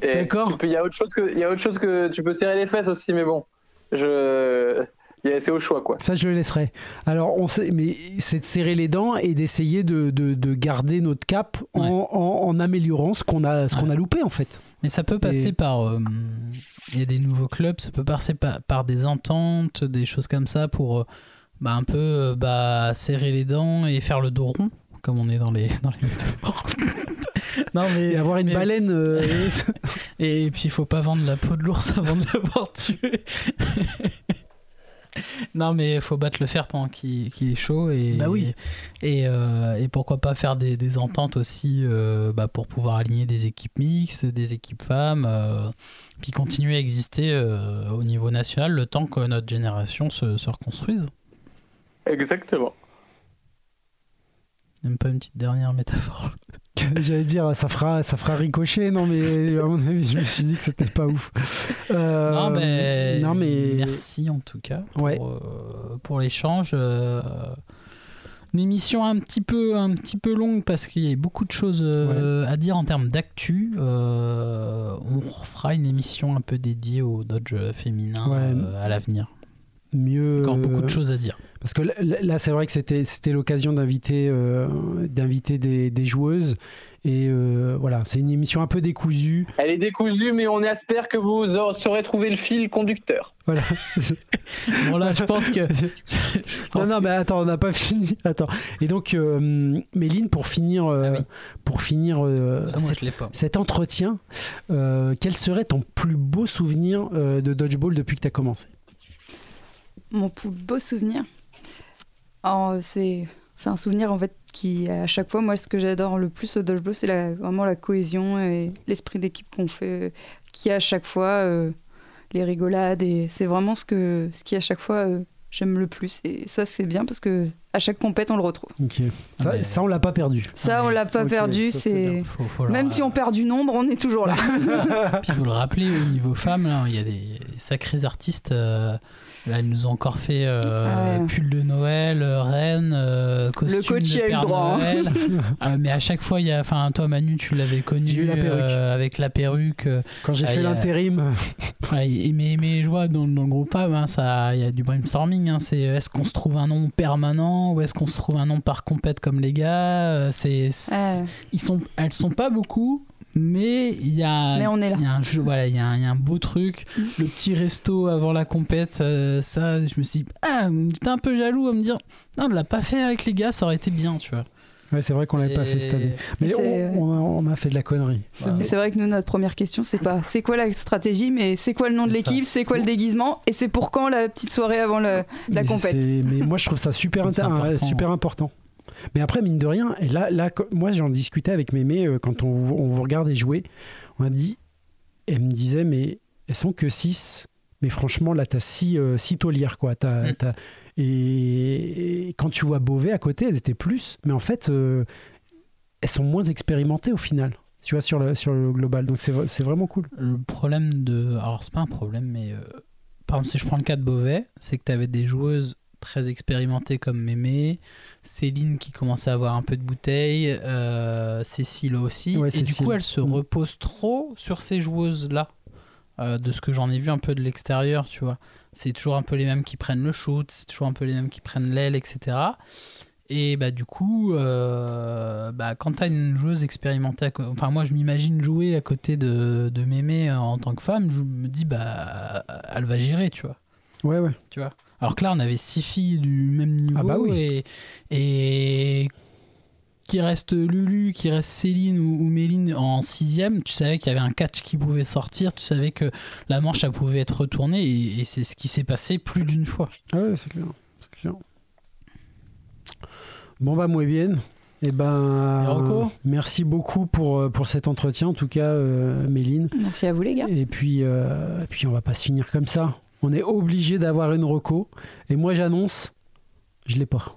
Et D'accord. Il y a autre chose que, il y a autre chose que tu peux serrer les fesses aussi, mais bon, je, c'est au choix quoi. Ça, je le laisserai. Alors, on sait, mais c'est de serrer les dents et d'essayer de, de- de garder notre cap en, Ouais. en- en améliorant ce qu'on a, ce qu'on Ouais. a loupé en fait. Mais ça peut passer Et- par. euh, Il y a des nouveaux clubs, ça peut passer par, par des ententes, des choses comme ça pour euh, bah, un peu euh, bah, serrer les dents et faire le dos rond, comme on est dans les, dans les métaphores. non, mais. Et avoir une mais- baleine. euh, Et puis il faut pas vendre la peau de l'ours avant de l'avoir tué. non mais il faut battre le fer pendant qu'il est chaud et Bah oui. et, euh, et pourquoi pas faire des, des ententes aussi euh, bah, pour pouvoir aligner des équipes mixtes, des équipes femmes, euh, puis continuer à exister euh, au niveau national le temps que notre génération se, se reconstruise. Exactement. Même pas une petite dernière métaphore. J'allais dire, ça fera, ça fera ricocher. Non, mais à mon avis, je me suis dit que c'était pas ouf. Euh, non, non, mais merci en tout cas pour, Ouais. euh, pour l'échange. euh, une émission un petit peu, un petit peu longue parce qu'il y a beaucoup de choses à dire en termes d'actu. On refera une émission un peu dédiée au Dodge féminin Ouais. à l'avenir. Mieux. Encore beaucoup euh, de choses à dire. Parce que là, là, c'est vrai que c'était c'était l'occasion d'inviter euh, d'inviter des, des joueuses. Et euh, voilà, c'est une émission un peu décousue. Elle est décousue, mais on espère que vous aurez- saurez trouver le fil conducteur. Voilà. Bon là, je pense que. je non, pense non, que- mais attends, on n'a pas fini. Attends. Et donc, euh, Méline, pour finir, euh, Ah oui. pour finir euh, Ça, moi, cet entretien, euh, quel serait ton plus beau souvenir euh, de dodgeball depuis que tu as commencé? Mon plus beau souvenir, euh, c'est c'est un souvenir en fait qui à chaque fois moi ce que j'adore le plus au dodgeball c'est la- vraiment la cohésion et l'esprit d'équipe qu'on fait qui à chaque fois euh, les rigolades et c'est vraiment ce que ce qui à chaque fois euh, j'aime le plus et ça c'est bien parce que à chaque compète on le retrouve. Ok. Ça, mais- ça, on l'a pas perdu. Ça Ah, on mais- l'a pas perdu, ça, c'est bien. c'est Faut- faut le même si on perd du nombre, on est toujours là. Puis vous le rappelez, au niveau femmes, il y a des sacrés artistes. euh, là, ils nous ont encore fait euh, Ah ouais. pull de Noël, euh, reine, euh, costume coach de y a eu le Père droit, hein. Noël. Euh, mais à chaque fois, il y a, enfin, toi Manu, tu l'avais connu la euh, avec la perruque. Quand j'ai fait l'intérim, ouais, mais, mais je vois dans, dans le groupe femme, hein, ça, il y a du brainstorming. hein, c'est est-ce qu'on se trouve un nom permanent ou est-ce qu'on se trouve un nom par compète comme les gars C'est, c'est- Ouais. ils sont, elles sont pas beaucoup, mais il y a, Mais on est là. il y a un jeu, voilà, il y, a un- il y a un beau truc. Mm. Le petit resto avant la compète, euh, ça, je me suis, dit, ah, j'étais un peu jaloux à me dire, non, on l'a pas fait avec les gars, ça aurait été bien, tu vois. ouais, c'est vrai qu'on l'avait pas fait cette année. Mais on, a, on a fait de la connerie. Voilà. C'est vrai que nous, notre première question, c'est pas c'est quoi la stratégie, mais c'est quoi le nom de l'équipe, c'est quoi le déguisement, et c'est pour quand la petite soirée avant le, la Mais compète? Mais moi, je trouve ça super, important. super important. Mais après, mine de rien, et là, là moi, j'en discutais avec Mémé euh, quand on, vous- on vous regardait jouer. On a dit, elle me disait, mais elles sont que 6. Mais franchement, là, t'as 6 six taulières, quoi. T'as- Mm. t'as- et, et quand tu vois Beauvais à côté, elles étaient plus. Mais en fait, euh, elles sont moins expérimentées au final. Tu vois, sur le, sur le global. Donc, c'est vraiment cool. Le problème de. Alors, c'est pas un problème, mais. euh, Par exemple, si je prends le cas de Beauvais, c'est que tu avais des joueuses très expérimentées comme Mémé, Céline qui commençait à avoir un peu de bouteille, euh, Cécile aussi. Ouais, et du coup, elle se Mm. repose trop sur ces joueuses-là. Euh, de ce que j'en ai vu un peu de l'extérieur, tu vois. C'est toujours un peu les mêmes qui prennent le shoot, c'est toujours un peu les mêmes qui prennent l'aile, etc. Et bah du coup, euh, bah, quand t'as une joueuse expérimentée, enfin moi je m'imagine jouer à côté de, de Mémé en tant que femme, je me dis bah elle va gérer, tu vois. Ouais, ouais. Tu vois. Alors que là on avait six filles du même niveau Ah bah oui. et, et qui reste Lulu, qui reste Céline ou, ou Méline en sixième, tu savais qu'il y avait un catch qui pouvait sortir, tu savais que la manche elle pouvait être retournée et, et c'est ce qui s'est passé plus d'une fois. Ah ouais, c'est clair. c'est clair. Bon, bah, muy bien. Eh ben, merci beaucoup pour, euh, pour cet entretien, en tout cas, euh, Méline. Merci à vous les gars. Et puis, euh, et puis, on va pas se finir comme ça. On est obligé d'avoir une reco. Et moi, j'annonce, je l'ai pas.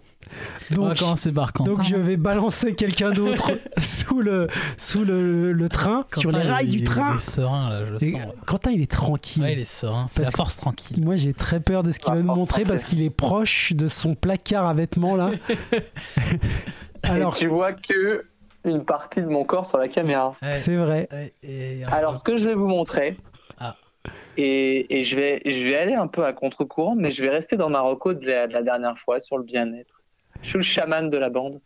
On va Donc, donc je vais balancer quelqu'un d'autre sous le sous le, le train, sur les rails il- du train. Il est serein, là, je le sens. Quentin, il est tranquille. Ouais, il est serein. C'est la force tranquille. Moi, j'ai très peur de ce qu'il va nous montrer parce qu'il est proche de son placard à vêtements là. Alors, Et tu vois que une partie de mon corps sur la caméra. Ouais, c'est vrai. et- Alors, ce que je vais vous montrer, Ah. Et, et je, vais, je vais aller un peu à contre-courant, mais je vais rester dans ma reco de la, de la dernière fois sur le bien-être. Je suis le chaman de la bande.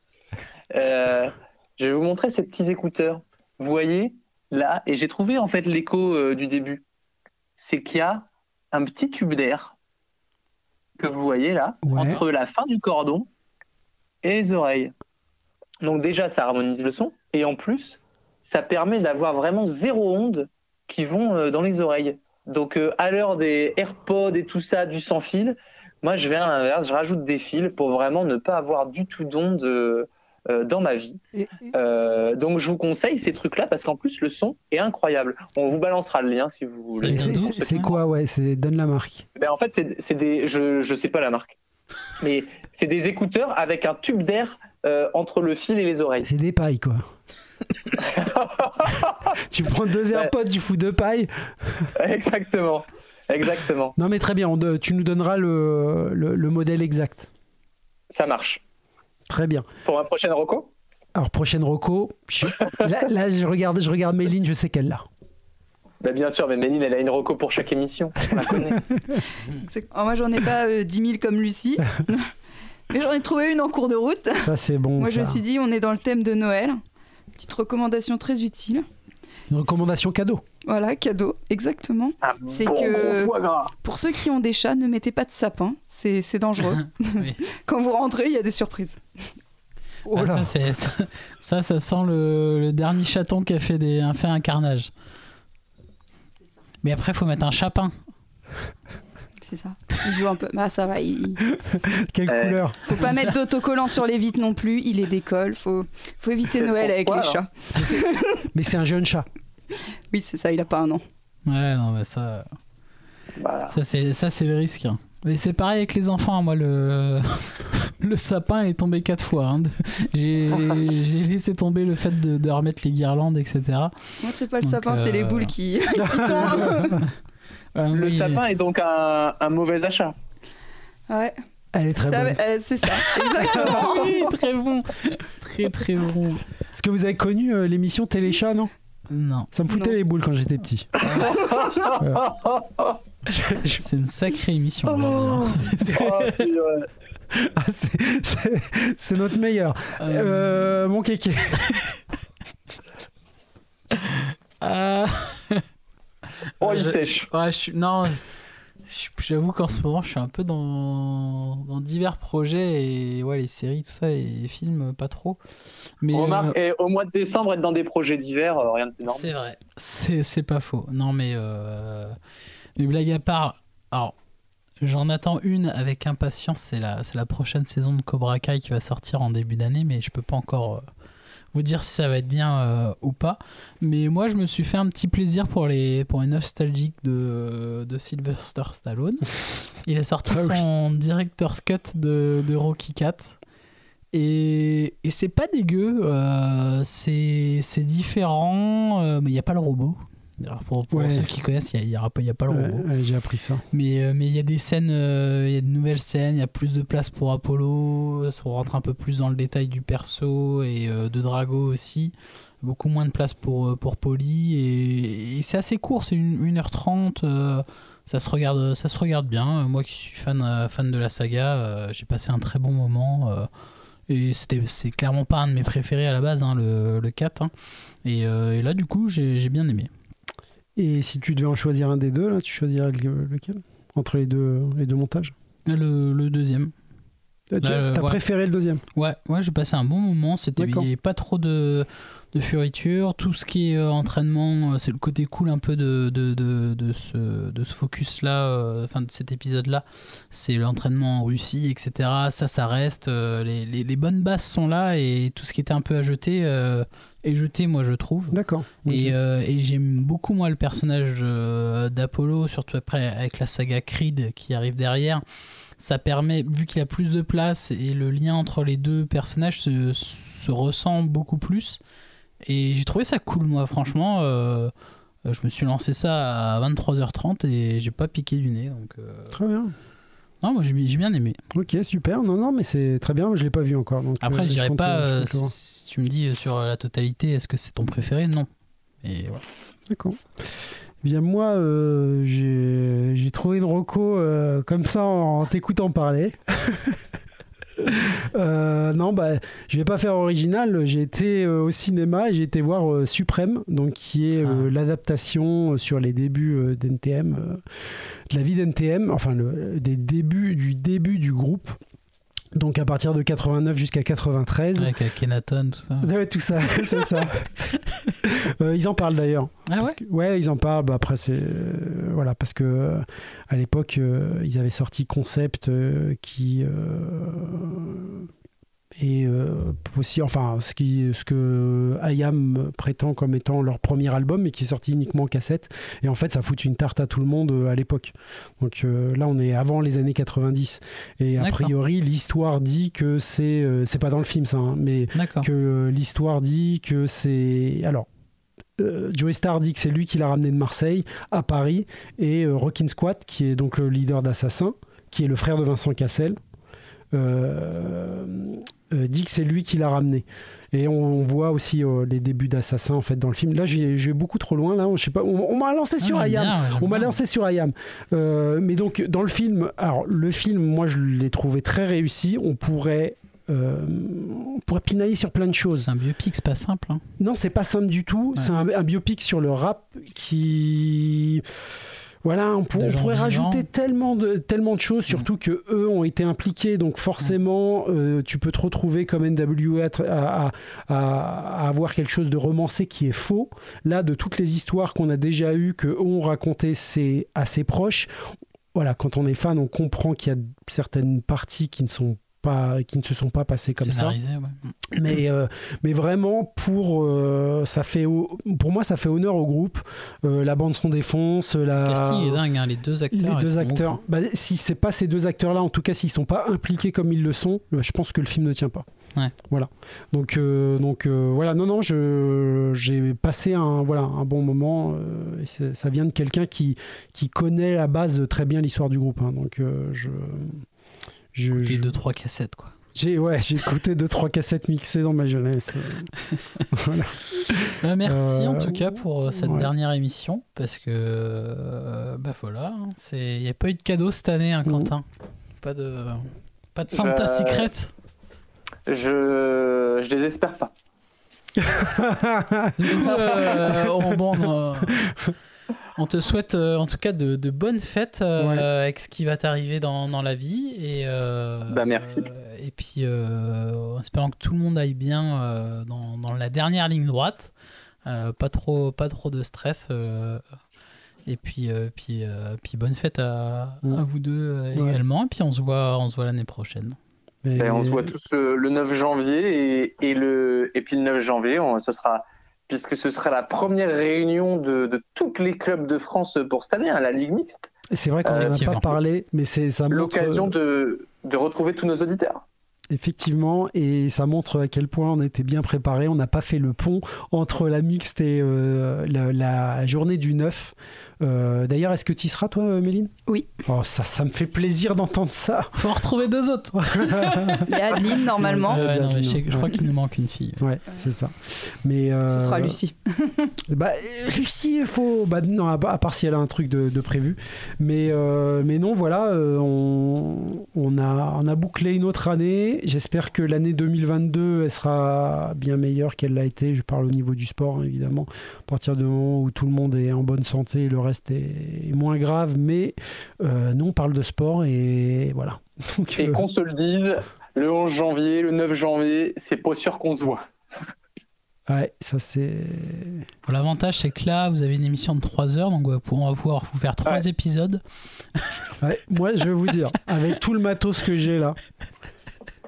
Euh, je vais vous montrer ces petits écouteurs. Vous voyez, là, et j'ai trouvé en fait l'écho euh, du début. C'est qu'il y a un petit tube d'air que vous voyez là, Ouais. entre la fin du cordon et les oreilles. Donc déjà, ça harmonise le son, et en plus, ça permet d'avoir vraiment zéro onde qui vont euh, dans les oreilles. Donc euh, à l'heure des AirPods et tout ça, du sans fil, moi je vais à l'inverse, je rajoute des fils pour vraiment ne pas avoir du tout d'onde euh, euh, dans ma vie. Euh, donc je vous conseille ces trucs-là parce qu'en plus le son est incroyable. On vous balancera le lien si vous voulez. C'est quoi, ouais C'est donne la marque. Ben, en fait, c'est c'est des, je, je sais pas la marque, mais c'est des écouteurs avec un tube d'air euh, entre le fil et les oreilles. C'est des pailles, quoi. tu prends deux AirPods, tu fous deux pailles. exactement, exactement. Non, mais très bien. on tu nous donneras le, le, le modèle exact. Ça marche. Très bien. Pour ma prochaine reco? Alors, prochaine reco. je- là, là, je regarde, je regarde Méline, je sais qu'elle l'a. ben, Bien sûr, mais Méline, elle a une reco pour chaque émission. On la connaît. Alors, moi, j'en ai pas euh, 10 000 comme Lucie. Mais j'en ai trouvé une en cours de route. Ça, c'est bon. Moi, je me suis dit, on est dans le thème de Noël. Petite recommandation très utile. Une recommandation cadeau. Voilà, cadeau, exactement. Un C'est bon que-. Pour ceux qui ont des chats, ne mettez pas de sapin. C'est c'est dangereux. Oui. Quand vous rentrez, il y a des surprises. Oh Ah, ça, ça, ça, ça sent le, le dernier chaton qui a fait, des, a fait un carnage. Mais après, il faut mettre un chapin. C'est ça. Il joue un peu. Bah, ça va. Il... Quelle Euh, couleur Faut pas mettre d'autocollant sur les vitres non plus. Il les décolle. Faut, faut éviter Noël avec les chats. Mais c'est un jeune chat. Oui, c'est ça. Il a pas un an. Ouais, non, mais ça, Voilà. ça c'est, ça, c'est le risque. hein. Mais c'est pareil avec les enfants. hein. Moi, le, le sapin, il est tombé quatre fois. hein. J'ai, j'ai laissé tomber le fait de, de remettre les guirlandes, etc. Moi, c'est pas le Donc, sapin, c'est les euh, boules qui, qui tombent. Euh, Le oui, sapin est donc un, un mauvais achat. ouais. Elle est très Ça- bonne. euh, c'est ça. Exactement. oui, très bon. Très, très bon. Est-ce que vous avez connu euh, l'émission Téléchat, non? Non. Ça me foutait Non. les boules quand j'étais petit. C'est une sacrée émission. Oh. Oh. Ah, c'est- notre meilleur. Euh, mon kéké. Euh, Oh, Ouais, il sèche. Ouais, je suis. Non, j'avoue qu'en ce moment, je suis un peu dans, dans divers projets et ouais, les séries, tout ça, et les films, pas trop. Mais Remarque, euh, et au mois de décembre, être dans des projets divers, euh, rien d'énorme. c'est vrai, c'est pas faux. Non, mais. Euh, mais blague à part, alors. J'en attends une avec impatience, c'est la, la prochaine saison de Cobra Kai qui va sortir en début d'année, mais je peux pas encore euh, vous dire si ça va être bien euh, ou pas. Mais moi, je me suis fait un petit plaisir pour les, pour les nostalgiques de, de Sylvester Stallone. Il a sorti Ah oui. son director's cut de, de Rocky 4. Et, et c'est pas dégueu, euh, c'est c'est différent, euh, mais il n'y a pas le robot. Alors, Pour, pour Ouais. ceux qui connaissent, il n'y a, y a pas le robot. ouais, J'ai appris ça. Mais euh, mais il y a des scènes, euh, il y a de nouvelles scènes, il y a plus de place pour Apollo, ça rentre un peu plus dans le détail du perso et euh, de Drago aussi. Beaucoup moins de place pour, pour Polly et, et c'est assez court, c'est une- 1h30. euh, ça, se regarde, ça se regarde bien. Moi qui suis fan, fan de la saga, euh, j'ai passé un très bon moment. euh, et c'était- c'est clairement pas un de mes préférés à la base, hein, le, le 4. hein. Et, euh, et là, du coup, j'ai j'ai bien aimé. Et si tu devais en choisir un des deux, là, tu choisirais le- lequel? Entre les deux, les deux montages? Le, le deuxième. Tu Euh, ouais. préféré le deuxième? Ouais, ouais, j'ai passé un bon moment. C'était pas trop de, de fioritures. Tout ce qui est euh, entraînement, euh, c'est le côté cool un peu de, de, de, de ce, de ce focus-là, euh, enfin de cet épisode-là. C'est l'entraînement en Russie, etc. Ça, ça reste. euh, les, les, les bonnes bases sont là et tout ce qui était un peu à jeter est jeté, moi, je trouve. D'accord. Et, euh, et j'aime beaucoup moi le personnage euh, d'Apollo, surtout après avec la saga Creed qui arrive derrière. Ça permet, vu qu'il a plus de place et le lien entre les deux personnages se, se ressent beaucoup plus. Et j'ai trouvé ça cool moi, franchement. euh, je me suis lancé ça à 23h30 et j'ai pas piqué du nez. Donc, euh, Très bien. Non, moi j'ai bien aimé. Ok, super. Non, non, mais c'est très bien. Je l'ai pas vu encore. Donc, Après, euh, je dirais pas, euh, si, si tu me dis euh, sur la totalité, est-ce que c'est ton préféré? Non. Et voilà. D'accord. Eh Bien moi, euh, j'ai trouvé une reco comme ça en t'écoutant parler. Euh, non, bah, je vais pas faire original. J'ai été euh, au cinéma et j'ai été voir euh, Suprême, donc qui est Ah. l'adaptation sur les débuts d'NTM, de la vie d'NTM, enfin le, des débuts du début du groupe. Donc à partir de 89 jusqu'à 93. Avec Akhenaton, tout ça. Ouais, tout ça, c'est ça. Euh, ils en parlent d'ailleurs. Ah ouais que- ouais, ils en parlent. Bah, après, c'est euh, voilà parce que euh, à l'époque, ils avaient sorti Concept qui est euh, aussi, enfin, ce qui, ce que IAM prétend comme étant leur premier album, mais qui est sorti uniquement en cassette. Et en fait, ça fout une tarte à tout le monde euh, à l'époque. Donc euh, là, on est avant les années 90. Et a priori, l'histoire dit que c'est, c'est pas dans le film ça, hein, mais que l'histoire dit que c'est. Alors, euh, Joey Starr dit que c'est lui qui l'a ramené de Marseille à Paris, et Rockin' Squat, qui est donc le leader d'Assassin, qui est le frère de Vincent Cassel, euh, dit que c'est lui qui l'a ramené. Et on, on voit aussi euh, les débuts d'Assassin en fait dans le film. Là, j'ai j'ai beaucoup trop loin. Là, je sais pas. On, on m'a lancé sur Ah, IAM. bien, j'aime On m'a lancé sur. Euh, mais donc, dans le film, alors le film, moi, je l'ai trouvé très réussi. On pourrait, euh, on pourrait pinailler sur plein de choses. C'est un biopic, c'est pas simple. hein. Non, c'est pas simple du tout. Ouais. C'est un, un biopic sur le rap qui. Voilà, on, pour- pourrait vivants. rajouter tellement de, tellement de choses, surtout que eux ont été impliqués, donc forcément, euh, tu peux te retrouver comme NWA à, à- à- à avoir quelque chose de romancé qui est faux. Là, de toutes les histoires qu'on a déjà eues, que ont racontées, c'est assez proche. Voilà, quand on est fan, on comprend qu'il y a certaines parties qui ne sont pas, qui ne se sont pas passées comme ça ouais. mais euh, mais vraiment pour euh, ça fait au- pour moi ça fait honneur au groupe Euh, la bande son défonce la Le casting est dingue, hein, les deux les acteurs. ils deux acteurs hein. bah, si c'est pas ces deux acteurs là en tout cas s'ils sont pas impliqués comme ils le sont je pense que le film ne tient pas Ouais. voilà donc euh, donc euh, voilà non non j'ai passé un voilà un bon moment euh, et ça vient de quelqu'un qui qui connaît à base très bien l'histoire du groupe hein, donc je je, Écoutez, je- deux trois cassettes quoi. j'ai ouais, j'ai écouté deux trois cassettes mixées dans ma jeunesse. Voilà. Euh, merci Euh, en tout cas pour euh, cette ouais. dernière émission parce que euh, bah voilà, hein, c'est il y a pas eu de cadeau cette année, hein, Non. Quentin. Pas de pas de Santa Euh, Secret. Je, je les espère pas. Du coup, euh, on, bon, euh, on te souhaite euh, en tout cas de, de bonnes fêtes euh, Ouais. avec ce qui va t'arriver dans, dans la vie. Et, euh, Bah, merci. euh, et puis, euh, en espérant que tout le monde aille bien euh, dans, dans la dernière ligne droite. Euh, pas, trop, pas trop de stress. euh, et puis, euh, puis, euh, puis bonne fête à, Mm. à vous deux euh, Ouais. également. Et puis on se voit, on se voit l'année prochaine. Et- Et on se voit tous le, le 9 janvier et, et, le, et puis le 9 janvier, on, ce sera, puisque ce sera la première réunion de, de tous les clubs de France pour cette année, hein, la Ligue Mixte, c'est vrai qu'on Euh, n'en a pas effectivement. parlé, mais c'est ça montre l'occasion de, de retrouver tous nos auditeurs. effectivement et ça montre à quel point on était bien préparé. On n'a pas fait le pont entre la mixte et euh, la, la journée du 9. Euh, D'ailleurs, est-ce que tu y seras toi, euh, Méline? Oui. Oh, ça, ça me fait plaisir d'entendre ça. Faut en retrouver deux autres. Il y a Adeline normalement. Ouais, non, mais je, sais- Diablo, je crois qu'il nous manque une fille. Ouais, c'est ça. Mais Ce euh, sera Lucie. Bah, Lucie, il faut. Bah, non, à, à part si elle a un truc de, de prévu. Mais, euh, mais non, voilà, euh, on, on, a, on a bouclé une autre année. J'espère que l'année 2022, elle sera bien meilleure qu'elle l'a été. Je parle au niveau du sport, évidemment. À partir du moment où tout le monde est en bonne santé, le reste est, moins grave. Mais euh, nous, on parle de sport et voilà. Donc, et qu'on se le dise, le 11 janvier, le 9 janvier, c'est pas sûr qu'on se voit. Ouais, ça c'est. L'avantage, c'est que là, vous avez une émission de 3 heures, donc on va pouvoir vous faire 3 épisodes. Ouais, moi, je vais vous dire, avec tout le matos que j'ai là,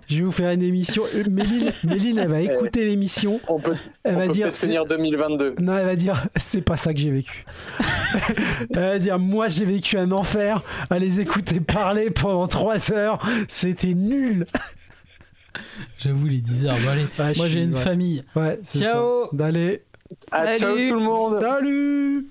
je vais vous faire une émission. Euh, Méline, Méline elle va écouter l'émission. On peut, elle va dire. finir 2022. Non, elle va dire, c'est pas ça que j'ai vécu. elle va dire, moi, j'ai vécu un enfer à les écouter parler pendant 3 heures. C'était nul. J'avoue, les 10 heures. Bon, allez, moi j'ai une famille. Ouais, ciao. Allez. ciao tout le monde. Salut.